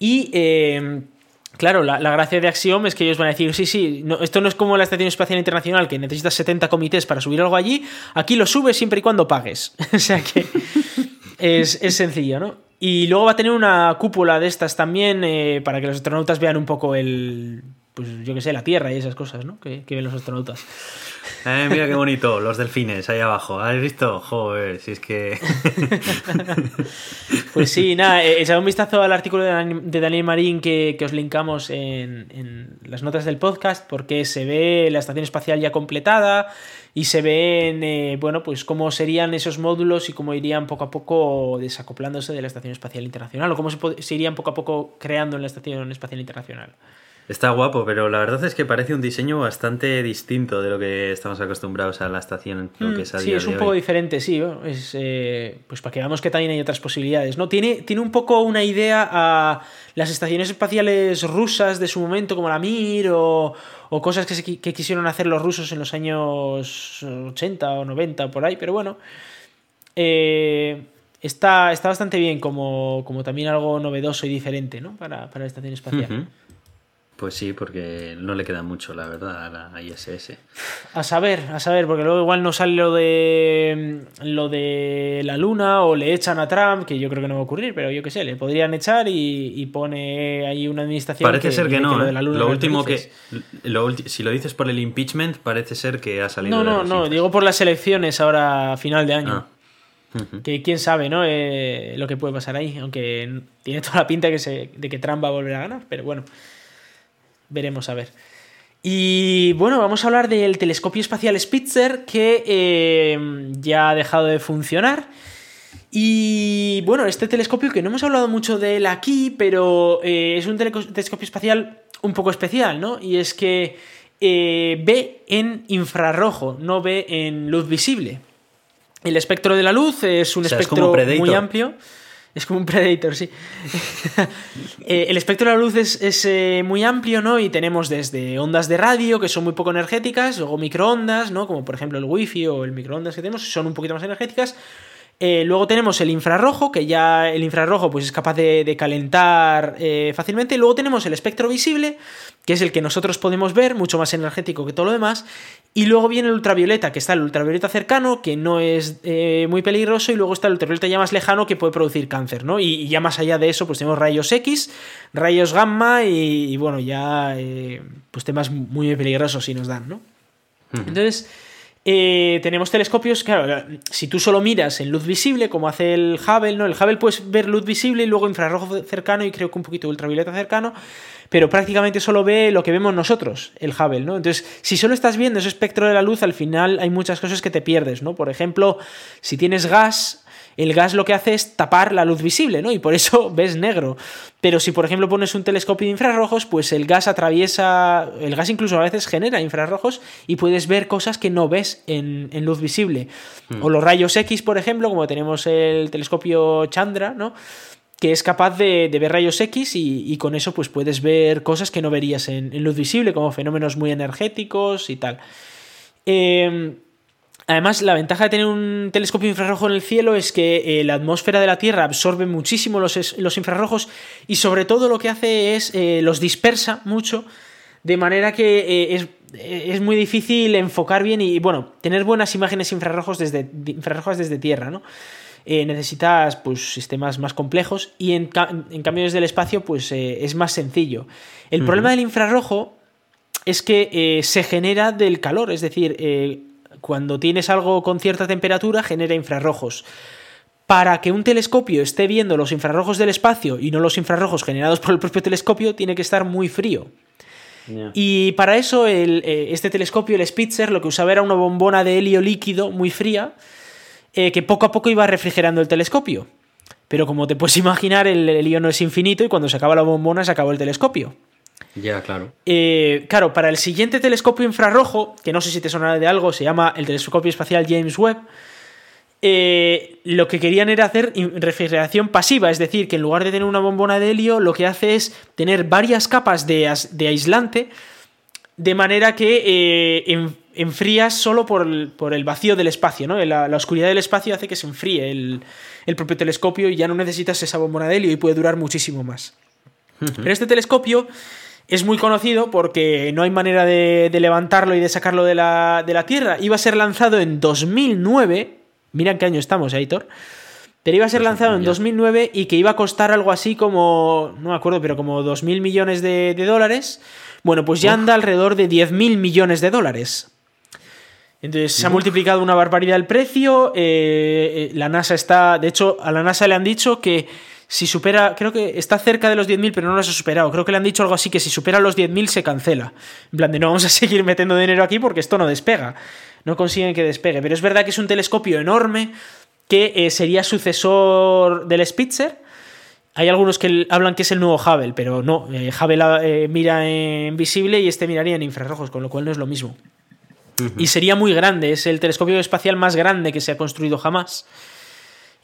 y... Claro, la, la gracia de Axiom es que ellos van a decir, sí, sí, no, esto no es como la Estación Espacial Internacional, que necesitas 70 comités para subir algo allí, aquí lo subes siempre y cuando pagues. o sea que es, es sencillo, ¿no? Y luego va a tener una cúpula de estas también eh, para que los astronautas vean un poco el, pues yo qué sé, la Tierra y esas cosas, ¿no? Que, que ven los astronautas. Eh, mira qué bonito, los delfines ahí abajo. ¿Has visto? Joder, si es que. Pues sí, nada, eh, echad un vistazo al artículo de Dani- de Daniel Marín que, os linkamos en, las notas del podcast, porque se ve la estación espacial ya completada y se ven, eh, bueno, pues cómo serían esos módulos y cómo irían poco a poco desacoplándose de la Estación Espacial Internacional, o cómo se, se irían poco a poco creando en la Estación Espacial Internacional. Está guapo, pero la verdad es que parece un diseño bastante distinto de lo que estamos acostumbrados a la estación, lo que es a Mm, Sí, día es un poco hoy. diferente, sí. ¿no? Es, eh, pues para que veamos que también hay otras posibilidades. ¿no? Tiene, tiene un poco una idea a las estaciones espaciales rusas de su momento, como la Mir, o, o cosas que, se que quisieron hacer los rusos en los años 80 o 90, por ahí, pero bueno. eh, está, está bastante bien, como, como también algo novedoso y diferente ¿no? para, para la estación espacial. Ujú. Pues sí, porque no le queda mucho, la verdad, a la ISS. A saber, a saber, porque luego igual no sale lo de lo de la luna o le echan a Trump, que yo creo que no va a ocurrir, pero yo qué sé, le podrían echar y, y pone ahí una administración. Parece ser que no, lo ¿eh? de la luna Lo no último que. Lo si lo dices por el impeachment, parece ser que ha salido. No, no, no, cifras. digo por las elecciones ahora a final de año. Ah. Que quién sabe, ¿no? Eh, lo que puede pasar ahí. Aunque tiene toda la pinta que se, de que Trump va a volver a ganar. Pero bueno, veremos a ver. Y bueno, vamos a hablar del telescopio espacial Spitzer que eh, ya ha dejado de funcionar. Y bueno, este telescopio que no hemos hablado mucho de él aquí, pero eh, es un telescopio espacial un poco especial, ¿no? Y es que eh, ve en infrarrojo, no ve en luz visible. El espectro de la luz es un espectro muy amplio. Es como un Predator, sí. Eh, el espectro de la luz es, eh, muy amplio, ¿no? Y tenemos desde ondas de radio, que son muy poco energéticas, luego microondas, ¿no? Como por ejemplo el wifi o el microondas que tenemos, son un poquito más energéticas. Eh, luego tenemos el infrarrojo, que ya el infrarrojo pues, es capaz de, calentar eh, fácilmente. Luego tenemos el espectro visible, que es el que nosotros podemos ver, mucho más energético que todo lo demás. Y luego viene el ultravioleta, que está el ultravioleta cercano, que no es eh, muy peligroso. Y luego está el ultravioleta ya más lejano, que puede producir cáncer, ¿no? Y, ya más allá de eso, pues tenemos rayos X, rayos gamma y, bueno, ya pues temas muy peligrosos si nos dan, ¿no? Entonces... Eh, tenemos telescopios, claro, si tú solo miras en luz visible, como hace el Hubble, ¿no? El Hubble puedes ver luz visible y luego infrarrojo cercano y creo que un poquito ultravioleta cercano, pero prácticamente solo ve lo que vemos nosotros, el Hubble, ¿no? Entonces, si solo estás viendo ese espectro de la luz, al final hay muchas cosas que te pierdes, ¿no? Por ejemplo, si tienes gas, el gas lo que hace es tapar la luz visible, ¿no? Y por eso ves negro. Pero si, por ejemplo, pones un telescopio de infrarrojos, pues el gas atraviesa, el gas incluso a veces genera infrarrojos y puedes ver cosas que no ves en, luz visible. Hmm. O los rayos X, por ejemplo, como tenemos el telescopio Chandra, ¿no? que es capaz de, ver rayos X y, con eso pues puedes ver cosas que no verías en, en luz visible, como fenómenos muy energéticos y tal. Eh, Además, la ventaja de tener un telescopio infrarrojo en el cielo es que eh, la atmósfera de la Tierra absorbe muchísimo los, los, infrarrojos y sobre todo lo que hace es eh, los dispersa mucho, de manera que eh, es, muy difícil enfocar bien y, bueno, tener buenas imágenes infrarrojos desde, infrarrojas desde Tierra, ¿no? necesitas pues, sistemas más complejos y en, cambio desde el espacio pues, es más sencillo. El problema del infrarrojo es que se genera del calor, es decir, cuando tienes algo con cierta temperatura genera infrarrojos. Para que un telescopio esté viendo los infrarrojos del espacio y no los infrarrojos generados por el propio telescopio, tiene que estar muy frío. Y para eso eh, este telescopio, el Spitzer, lo que usaba era una bombona de helio líquido muy fría eh, que poco a poco iba refrigerando el telescopio. Pero como te puedes imaginar, el helio no es infinito y cuando se acaba la bombona se acabó el telescopio. Ya, claro. Eh, claro, para el siguiente telescopio infrarrojo, que no sé si te sonará de algo, se llama el telescopio espacial James Webb, eh, lo que querían era hacer refrigeración pasiva, es decir, que en lugar de tener una bombona de helio, lo que hace es tener varias capas de, aislante, de manera que eh, enfrías solo por el, vacío del espacio, ¿no? La, oscuridad del espacio hace que se enfríe el, el, propio telescopio y ya no necesitas esa bombona de helio y puede durar muchísimo más. Pero este telescopio es muy conocido porque no hay manera de, levantarlo y de sacarlo de la, Tierra. Iba a ser lanzado en 2009. Mira en qué año estamos, Aitor. Pero iba a ser lanzado en 2009 y que iba a costar algo así como, no me acuerdo, pero como 2.000 millones de, dólares. Bueno, pues ya anda alrededor de 10.000 millones de dólares. Entonces se ha multiplicado una barbaridad el precio. Eh, eh, la NASA está, de hecho, a la NASA le han dicho que si supera, creo que está cerca de los 10.000, pero no los ha superado. Creo que le han dicho algo así, que si supera los 10.000 se cancela. En plan de no vamos a seguir metiendo dinero aquí porque esto no despega. No consiguen que despegue. Pero es verdad que es un telescopio enorme que eh, sería sucesor del Spitzer. Hay algunos que hablan que es el nuevo Hubble, pero no. Eh, Hubble eh, mira en visible y este miraría en infrarrojos, con lo cual no es lo mismo. Y sería muy grande, es el telescopio espacial más grande que se ha construido jamás.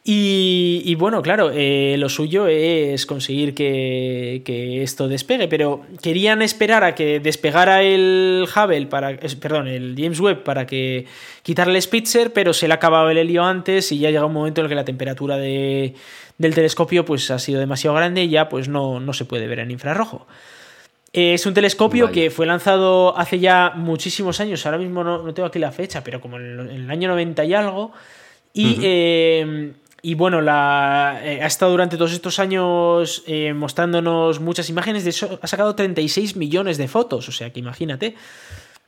Y, bueno, claro, eh, lo suyo es conseguir que, esto despegue, pero querían esperar a que despegara el Hubble, para, perdón, el James Webb para que quitarle el Spitzer, pero se le ha acabado el helio antes y ya llega un momento en el que la temperatura del telescopio pues, ha sido demasiado grande y ya pues, no, no se puede ver en infrarrojo. Es un telescopio que fue lanzado hace ya muchísimos años, ahora mismo no, tengo aquí la fecha, pero como en el, año 90 y algo. Y y bueno, la, eh, ha estado durante todos estos años eh, mostrándonos muchas imágenes. De ha sacado 36 millones de fotos. O sea que imagínate.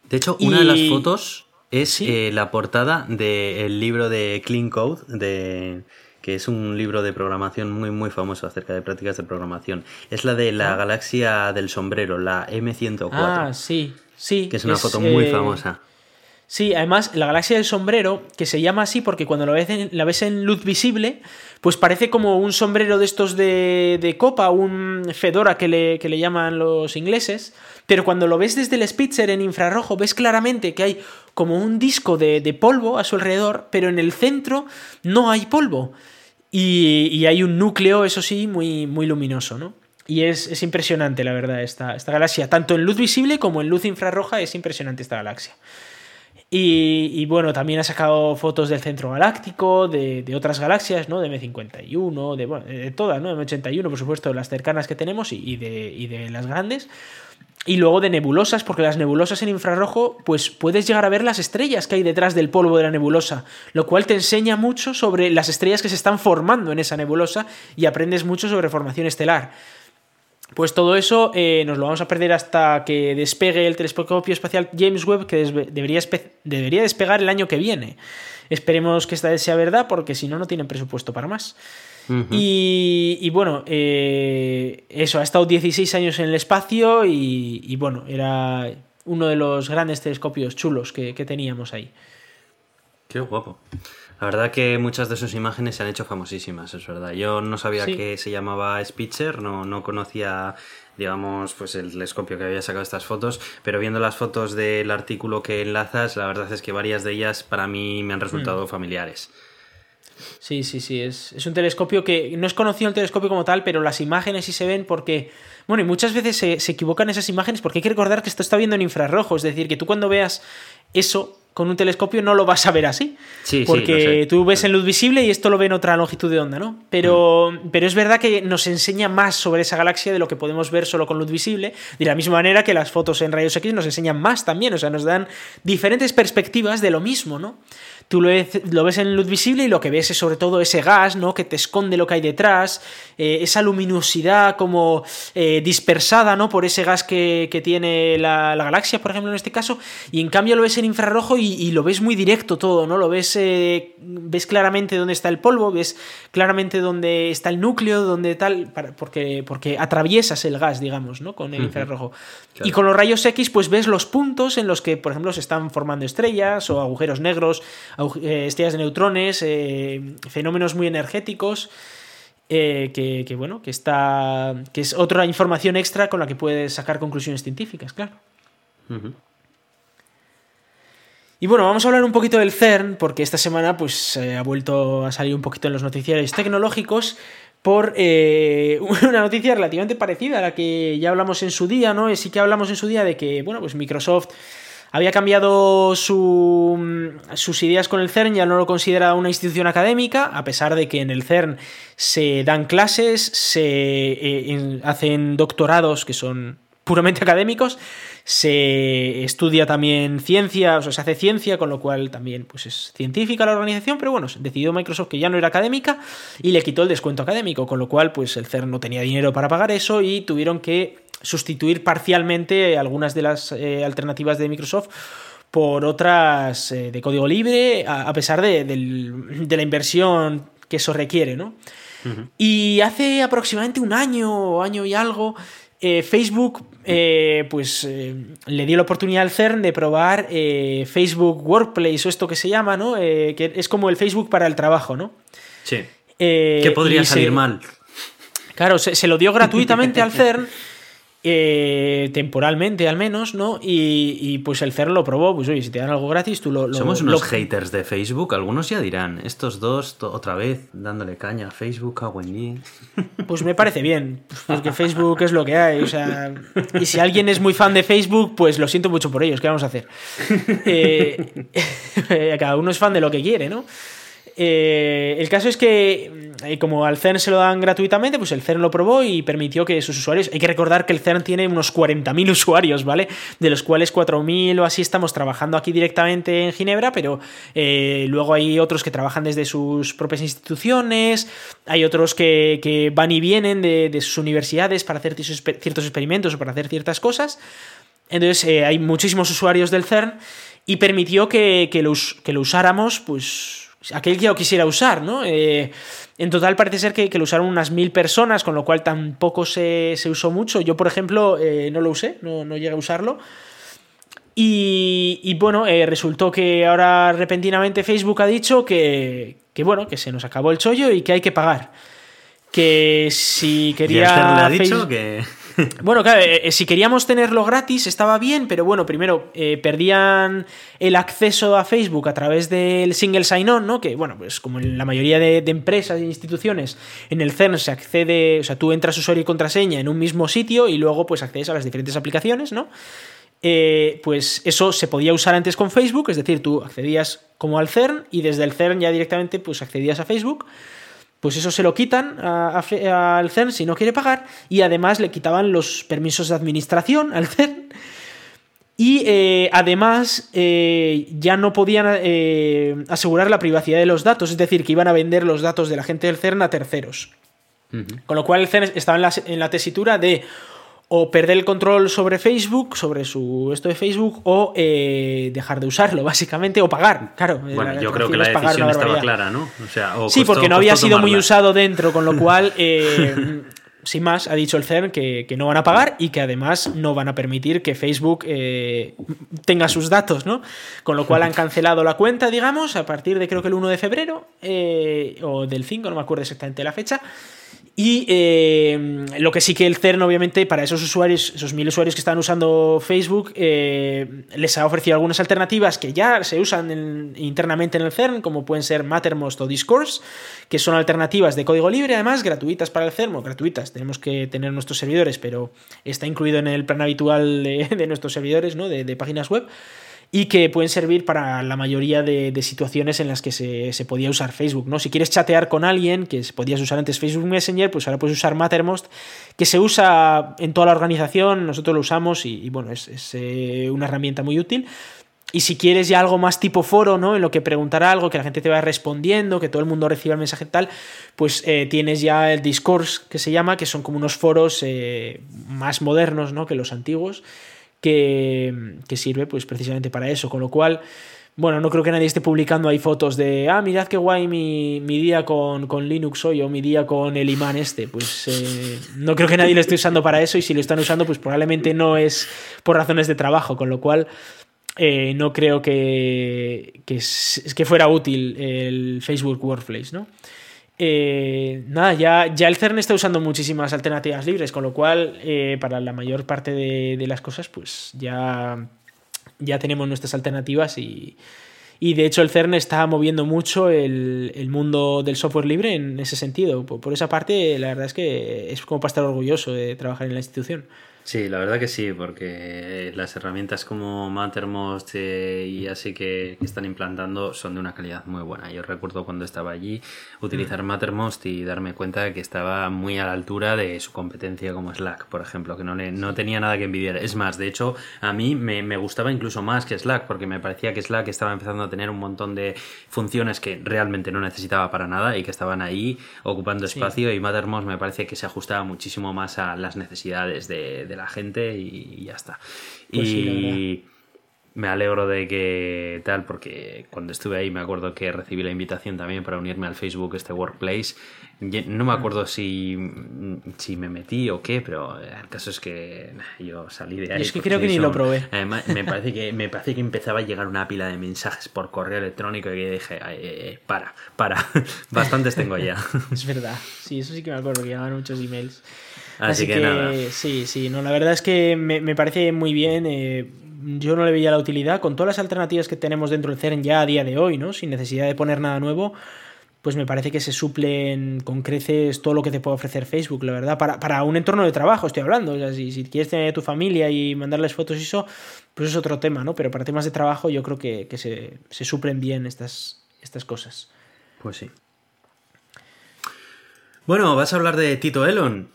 De hecho, una de las fotos es eh, la portada del libro de Clean Code, de, que es un libro de programación muy muy famoso acerca de prácticas de programación. Es la de la galaxia del sombrero, la M104. Ah, sí, sí. Que es una foto muy famosa. Sí, además, la galaxia del sombrero, que se llama así porque cuando la ves en, la ves en luz visible, pues parece como un sombrero de estos de, de copa, un fedora que le, que le llaman los ingleses, pero cuando lo ves desde el Spitzer en infrarrojo, ves claramente que hay como un disco de, de polvo a su alrededor, pero en el centro no hay polvo. Y, y hay un núcleo, eso sí, muy, muy luminoso, ¿no? Y es, es impresionante, la verdad, esta, esta galaxia. Tanto en luz visible como en luz infrarroja es impresionante esta galaxia. Y, y, bueno, también ha sacado fotos del centro galáctico, de, de otras galaxias, ¿no? De M51, de, bueno, de todas, ¿no? M81, por supuesto, las cercanas que tenemos y, y, de, y de las grandes. Y luego de nebulosas, porque las nebulosas en infrarrojo, pues puedes llegar a ver las estrellas que hay detrás del polvo de la nebulosa, lo cual te enseña mucho sobre las estrellas que se están formando en esa nebulosa y aprendes mucho sobre formación estelar. Pues todo eso eh, nos lo vamos a perder hasta que despegue el telescopio espacial James Webb, que debería, debería despegar el año que viene. Esperemos que esta vez sea verdad, porque si no, no tienen presupuesto para más. Uh -huh. y, y, bueno, eh, eso, ha estado 16 años en el espacio y, y, bueno, era uno de los grandes telescopios chulos que, que teníamos ahí. Qué guapo. La verdad que muchas de sus imágenes se han hecho famosísimas, es verdad. Yo no sabía sí. que se llamaba Spitzer, no, no conocía, digamos, pues el telescopio que había sacado estas fotos, pero viendo las fotos del artículo que enlazas, la verdad es que varias de ellas para mí me han resultado mm. familiares. Sí, sí, sí, es, es, un telescopio que no es conocido el telescopio como tal, pero las imágenes sí se ven porque, bueno, y muchas veces se, se equivocan esas imágenes porque hay que recordar que esto está viendo en infrarrojo, es decir, que tú cuando veas eso con un telescopio no lo vas a ver así. Sí, porque sí, sé. tú ves en luz visible y esto lo ve en otra longitud de onda, ¿no? Pero, mm. pero es verdad que nos enseña más sobre esa galaxia de lo que podemos ver solo con luz visible, de la misma manera que las fotos en rayos X nos enseñan más también, o sea, nos dan diferentes perspectivas de lo mismo, ¿no? Tú lo ves, lo ves en luz visible y lo que ves es sobre todo ese gas, ¿no? Que te esconde lo que hay detrás, eh, esa luminosidad como eh, dispersada, ¿no? Por ese gas que, que tiene la, la, galaxia, por ejemplo, en este caso, y en cambio lo ves en infrarrojo y, y lo ves muy directo todo, ¿no? Lo ves, eh, ves claramente dónde está el polvo, ves claramente dónde está el núcleo, dónde tal, para, porque, porque atraviesas el gas, digamos, ¿no? Con el uh -huh. infrarrojo. Claro. Y con los rayos X, pues ves los puntos en los que, por ejemplo, se están formando estrellas o agujeros negros, estrellas de neutrones, eh, fenómenos muy energéticos. Eh, que, que, bueno, que está. que es otra información extra con la que puedes sacar conclusiones científicas, claro. Uh -huh. Y bueno, vamos a hablar un poquito del CERN, porque esta semana pues eh, ha vuelto a salir un poquito en los noticiarios tecnológicos por eh, una noticia relativamente parecida a la que ya hablamos en su día, ¿no? Sí que hablamos en su día de que, bueno, pues Microsoft había cambiado su, sus ideas con el CERN, ya no lo considera una institución académica, a pesar de que en el CERN se dan clases, se eh, en, hacen doctorados que son puramente académicos, se estudia también ciencia, o sea, se hace ciencia, con lo cual también pues es científica la organización, pero bueno, decidió Microsoft que ya no era académica y le quitó el descuento académico, con lo cual pues el CERN no tenía dinero para pagar eso y tuvieron que sustituir parcialmente algunas de las eh, alternativas de Microsoft por otras eh, de código libre, a, a pesar de, de, de, la inversión que eso requiere, ¿no? Uh -huh. Y hace aproximadamente un año, año y algo, eh, Facebook eh, pues eh, le dio la oportunidad al CERN de probar Facebook Workplace o esto que se llama, ¿no? Que es como el Facebook para el trabajo, ¿no? Sí. ¿Qué podría salir se, mal? Claro, se, se, lo dio gratuitamente al CERN eh, temporalmente al menos, ¿no? Y, y, pues el CERN lo probó, pues oye, si te dan algo gratis, tú lo... lo Somos unos lo... haters de Facebook, algunos ya dirán, estos dos otra vez dándole caña a Facebook, a Wendy. Pues me parece bien, porque Facebook es lo que hay, o sea, y si alguien es muy fan de Facebook, pues lo siento mucho por ellos, ¿qué vamos a hacer? Eh, cada uno es fan de lo que quiere, ¿no? Eh, el caso es que, eh, como al CERN se lo dan gratuitamente, pues el CERN lo probó y permitió que sus usuarios. Hay que recordar que el CERN tiene unos 40.000 usuarios, ¿vale? De los cuales 4.000 o así estamos trabajando aquí directamente en Ginebra, pero eh, luego hay otros que trabajan desde sus propias instituciones, hay otros que, que van y vienen de, sus universidades para hacer ciertos experimentos o para hacer ciertas cosas. Entonces, hay muchísimos usuarios del CERN y permitió que, que lo, usáramos, pues, aquel que lo quisiera usar, ¿no? Eh, en total parece ser que, que, lo usaron unas mil personas, con lo cual tampoco se, se usó mucho. Yo, por ejemplo, eh, no lo usé, no, no, llegué a usarlo. Y, y bueno, eh, resultó que ahora repentinamente Facebook ha dicho que, que, bueno, que se nos acabó el chollo y que hay que pagar. Que si quería... ¿Y le ha dicho Facebook... que... Bueno, claro, eh, si queríamos tenerlo gratis estaba bien, pero bueno, primero eh, perdían el acceso a Facebook a través del single sign-on, ¿no? Que bueno, pues como en la mayoría de, empresas e instituciones, en el CERN se accede, o sea, tú entras usuario y contraseña en un mismo sitio y luego pues accedes a las diferentes aplicaciones, ¿no? Eh, pues eso se podía usar antes con Facebook, es decir, tú accedías como al CERN y desde el CERN ya directamente pues accedías a Facebook pues eso se lo quitan al CERN si no quiere pagar y además le quitaban los permisos de administración al CERN y eh, además eh, ya no podían eh, asegurar la privacidad de los datos, es decir, que iban a vender los datos de la gente del CERN a terceros. Uh -huh. Con lo cual el CERN estaba en la, en la tesitura de o perder el control sobre Facebook, sobre su esto de Facebook, o eh, dejar de usarlo, básicamente, o pagar. Claro, bueno, la, yo creo que la decisión estaba clara, ¿no? O sea, o sí, costó, porque no había sido tomarla. muy usado dentro, con lo cual, eh, sin más, ha dicho el CERN que, que, no van a pagar y que además no van a permitir que Facebook eh, tenga sus datos, ¿no? Con lo cual han cancelado la cuenta, digamos, a partir de creo que el 1 de febrero, eh, o del 5, no me acuerdo exactamente la fecha. Y eh, lo que sí que el CERN, obviamente, para esos usuarios, esos mil usuarios que están usando Facebook, eh, les ha ofrecido algunas alternativas que ya se usan en, internamente en el CERN, como pueden ser Mattermost o Discourse, que son alternativas de código libre, además, gratuitas para el CERN, o gratuitas, tenemos que tener nuestros servidores, pero está incluido en el plan habitual de, de nuestros servidores, ¿no? de páginas web y que pueden servir para la mayoría de, de situaciones en las que se, se, podía usar Facebook. ¿no? Si quieres chatear con alguien, que podías usar antes Facebook Messenger, pues ahora puedes usar Mattermost, que se usa en toda la organización, nosotros lo usamos y, y bueno, es, es eh, una herramienta muy útil. Y si quieres ya algo más tipo foro, ¿no? En lo que preguntar algo, que la gente te vaya respondiendo, que todo el mundo reciba el mensaje tal, pues eh, tienes ya el Discourse, que se llama, que son como unos foros eh, más modernos, ¿no? Que los antiguos que, sirve pues precisamente para eso. Con lo cual, bueno, no creo que nadie esté publicando ahí fotos de, ah, mirad qué guay mi, mi día con, con, Linux hoy o mi día con el imán este. Pues eh, no creo que nadie lo esté usando para eso y si lo están usando, pues probablemente no es por razones de trabajo. Con lo cual, eh, no creo que, que, fuera útil el Facebook Workplace, ¿no? Eh, nada, ya, ya el CERN está usando muchísimas alternativas libres, con lo cual, eh, para la mayor parte de, las cosas, pues ya, ya tenemos nuestras alternativas y, y, de hecho el CERN está moviendo mucho el, el, mundo del software libre en ese sentido. Por, esa parte, la verdad es que es como para estar orgulloso de trabajar en la institución. Sí, la verdad que sí, porque las herramientas como Mattermost eh, y así que, que, están implantando son de una calidad muy buena. Yo recuerdo cuando estaba allí utilizar Mattermost y darme cuenta de que estaba muy a la altura de su competencia como Slack, por ejemplo, que no, le, no tenía nada que envidiar. Es más, de hecho, a mí me, me, gustaba incluso más que Slack, porque me parecía que Slack estaba empezando a tener un montón de funciones que realmente no necesitaba para nada y que estaban ahí ocupando espacio sí. y Mattermost me parece que se ajustaba muchísimo más a las necesidades de, de la gente y, ya está. Pues y sí, me alegro de que tal, porque cuando estuve ahí me acuerdo que recibí la invitación también para unirme al Facebook, este Workplace. No me acuerdo si, si me metí o qué, pero el caso es que yo salí de ahí. Y es que creo que ni lo probé. Además, me parece, que, me parece que empezaba a llegar una pila de mensajes por correo electrónico y dije, eh, para, para, bastantes tengo ya. es verdad, sí, eso sí que me acuerdo, que llegaban muchos emails. Así, Así que, que, nada. sí, sí, no, la verdad es que me, me parece muy bien. Eh, yo no le veía la utilidad con todas las alternativas que tenemos dentro del CERN ya a día de hoy, ¿no? Sin necesidad de poner nada nuevo, pues me parece que se suplen con creces todo lo que te puede ofrecer Facebook, la verdad, para, para un entorno de trabajo estoy hablando. O sea, si, si, quieres tener a tu familia y mandarles fotos y eso, pues es otro tema, ¿no? Pero para temas de trabajo yo creo que, que se, se suplen bien estas, estas cosas. Pues sí. Bueno, vas a hablar de Tito Elon.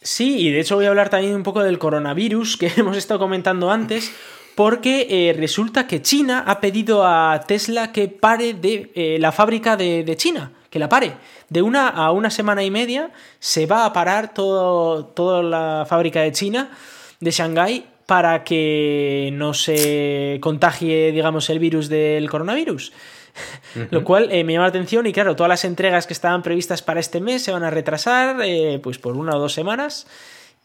Sí, y de hecho voy a hablar también un poco del coronavirus que hemos estado comentando antes, porque eh, resulta que China ha pedido a Tesla que pare de eh, la fábrica de, China, que la pare. De una a una semana y media se va a parar todo, toda la fábrica de China, de Shanghái, para que no se contagie, digamos, el virus del coronavirus. Lo cual eh, me llama la atención y claro, todas las entregas que estaban previstas para este mes se van a retrasar eh, pues por una o dos semanas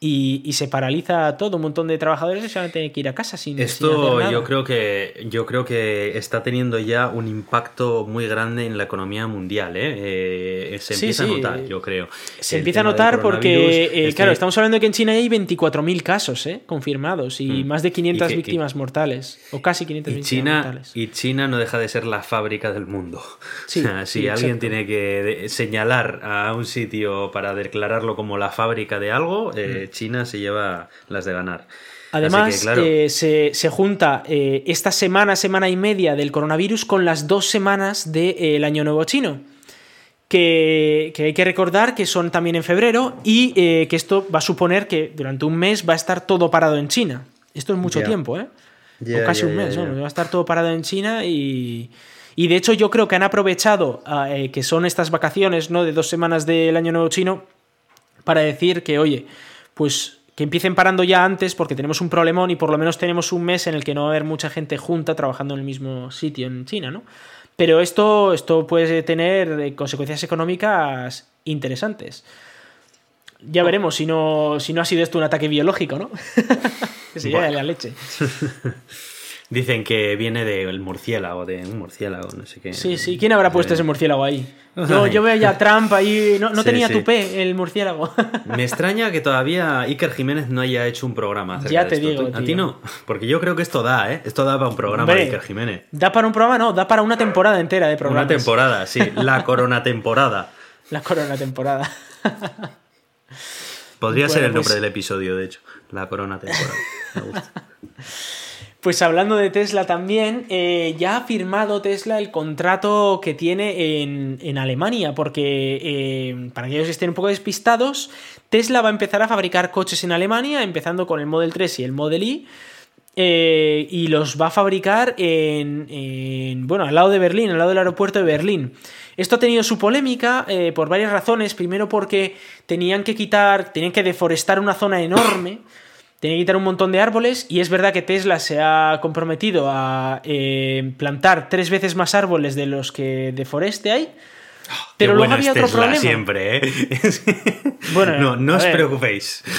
y, se paraliza todo, un montón de trabajadores se van a tener que ir a casa sin Esto sin yo creo que yo creo que está teniendo ya un impacto muy grande en la economía mundial, ¿eh? eh se empieza a notar, yo creo. Se empieza a notar porque, eh, claro, estamos hablando de que en China hay 24.000 casos ¿eh? confirmados y mm. más de 500 víctimas mortales, o casi 500 víctimas China, mortales. Y China no deja de ser la fábrica del mundo. si alguien tiene que señalar a un sitio para declararlo como la fábrica de algo, mm. China se lleva las de ganar. Además, eh, se, junta eh, esta semana, semana y media del coronavirus con las dos semanas del Año Nuevo Chino. Que, hay que recordar que son también en febrero y eh, que esto va a suponer que durante un mes va a estar todo parado en China. Esto es mucho tiempo, ¿eh? o casi un mes, va a estar todo parado en China y, y de hecho yo creo que han aprovechado que son estas vacaciones, ¿no? De dos semanas del Año Nuevo Chino para decir que, oye, pues que empiecen parando ya antes porque tenemos un problemón y por lo menos tenemos un mes en el que no va a haber mucha gente junta trabajando en el mismo sitio en China, ¿no? Pero esto, esto puede tener eh, consecuencias económicas interesantes. Ya veremos si no, si no ha sido esto un ataque biológico, ¿no? que sería de la leche. Dicen que viene del murciélago, de un murciélago, no sé qué. Sí, sí. ¿Quién habrá puesto ese murciélago ahí? Yo, yo veo ya Trump ahí. No, no tenía tu P el murciélago. Me extraña que todavía Iker Jiménez no haya hecho un programa. Ya te digo. A ti no. Porque yo creo que esto da, ¿eh? Esto da para un programa de Iker Jiménez. Da para un programa, no, da para una temporada entera de programas. Una temporada, sí. La corona temporada. La corona temporada. Podría ser el nombre pues del episodio, de hecho. La corona temporada. Me gusta. Pues hablando de Tesla también, eh, ya ha firmado Tesla el contrato que tiene en, Alemania, porque eh, para que estén un poco despistados, Tesla va a empezar a fabricar coches en Alemania, empezando con el Model 3 y el Model Y. Eh, y los va a fabricar en, bueno, al lado de Berlín, al lado del aeropuerto de Berlín. Esto ha tenido su polémica por varias razones. Primero porque tenían que quitar, tenían que deforestar una zona enorme tiene que quitar un montón de árboles y es verdad que Tesla se ha comprometido a eh, plantar tres veces más árboles de los que de foreste hay. Pero luego había otro problema. siempre, ¿eh? bueno, no, no os preocupéis.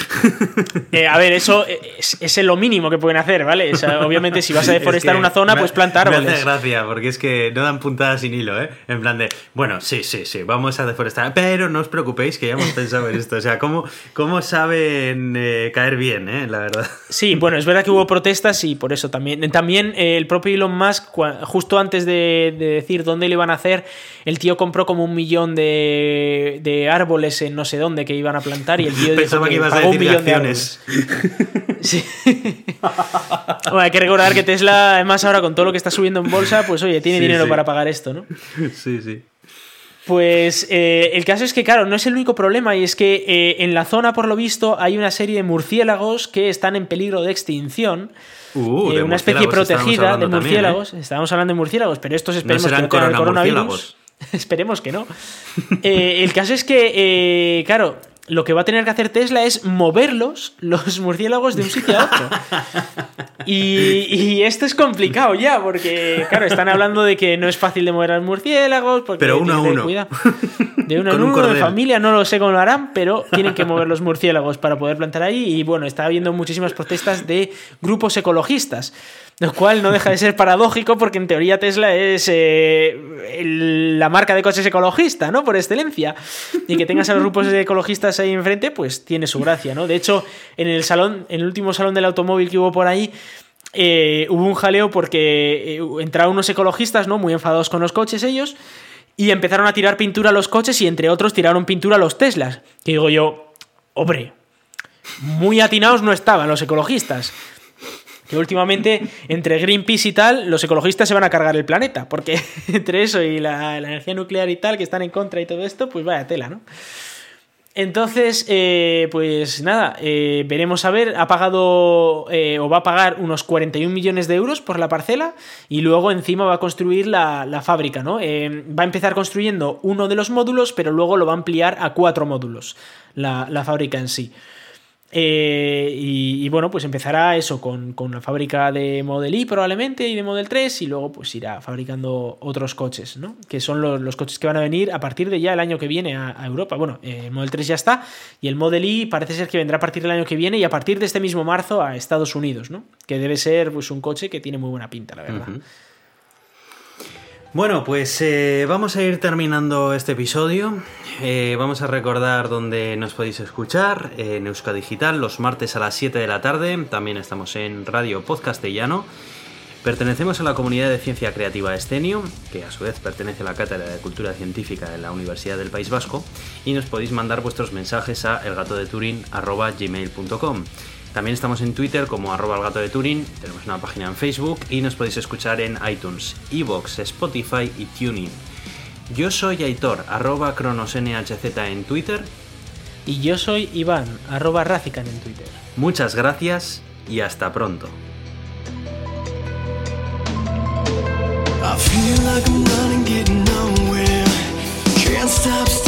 Eh, a ver, eso es, lo mínimo que pueden hacer, ¿vale? obviamente, si vas a deforestar una zona, pues plantar árboles. Me hace gracia, porque es que no dan puntadas sin hilo, ¿eh? En plan de, bueno, sí, sí, sí, vamos a deforestar, pero no os preocupéis que ya hemos pensado en esto. O sea, ¿cómo, cómo saben eh, caer bien, ¿eh? La verdad. Sí, bueno, es verdad que hubo protestas y por eso también. También el propio Elon Musk, justo antes de, de decir dónde lo iban a hacer, el tío compró como un millón de, árboles en no sé dónde que iban a plantar y el tío Pensaba que, ibas a decir un millón de bueno, hay que recordar que Tesla, además ahora con todo lo que está subiendo en bolsa, pues oye, tiene dinero para pagar esto, ¿no? Sí, sí. Pues eh, el caso es que, claro, no es el único problema y es que eh, en la zona, por lo visto, hay una serie de murciélagos que están en peligro de extinción. Uh, eh, una especie protegida de murciélagos. Estábamos hablando de murciélagos, pero estos esperemos que no tengan el coronavirus. Esperemos que no. Eh, el caso es que, eh, claro, lo que va a tener que hacer Tesla es moverlos, los murciélagos, de un sitio a otro. Y, esto es complicado ya, porque, claro, están hablando de que no es fácil de mover a los murciélagos. Porque pero uno a uno. De uno a uno, de familia, no lo sé cómo lo harán, pero tienen que mover los murciélagos para poder plantar ahí. Y bueno, está habiendo muchísimas protestas de grupos ecologistas. Lo cual no deja de ser paradójico porque en teoría Tesla es eh, la marca de coches ecologista, ¿no? Por excelencia. Y que tengas a los grupos ecologistas ahí enfrente, pues tiene su gracia, ¿no? De hecho, en el salón, en el último salón del automóvil que hubo por ahí, eh, hubo un jaleo porque eh, entraron unos ecologistas, ¿no? Muy enfadados con los coches ellos. Y empezaron a tirar pintura a los coches y entre otros tiraron pintura a los Teslas. Que digo yo, hombre, muy atinados no estaban los ecologistas que últimamente entre Greenpeace y tal, los ecologistas se van a cargar el planeta, porque entre eso y la, energía nuclear y tal, que están en contra y todo esto, pues vaya tela, ¿no? Entonces, eh, pues nada, eh, veremos a ver, ha pagado eh, o va a pagar unos 41 millones de euros por la parcela y luego encima va a construir la, fábrica, ¿no? va a empezar construyendo uno de los módulos, pero luego lo va a ampliar a cuatro módulos, la, la fábrica en sí. Eh, y, bueno, pues empezará eso con, con la fábrica de Model Y probablemente y de Model 3 y luego pues irá fabricando otros coches, ¿no? Que son los, los coches que van a venir a partir de ya el año que viene a, Europa. Bueno, eh, el Model 3 ya está y el Model Y parece ser que vendrá a partir del año que viene y a partir de este mismo marzo a Estados Unidos, ¿no? Que debe ser pues un coche que tiene muy buena pinta, la verdad. Bueno, pues eh, vamos a ir terminando este episodio. Eh, vamos a recordar dónde nos podéis escuchar en Euska Digital los martes a las 7 de la tarde. También estamos en Radio Podcastellano. Pertenecemos a la comunidad de ciencia creativa Escenio, que a su vez pertenece a la Cátedra de Cultura Científica de la Universidad del País Vasco, y nos podéis mandar vuestros mensajes a elgatodeturin.gmail.com. También estamos en Twitter como arroba el gato de Turing, tenemos una página en Facebook y nos podéis escuchar en iTunes, Evox, Spotify y Tuning. Yo soy Aitor, arroba cronosnhz en Twitter. Y yo soy Iván, arroba Razican en Twitter. Muchas gracias y hasta pronto. I feel like I'm running, getting nowhere. Can't stop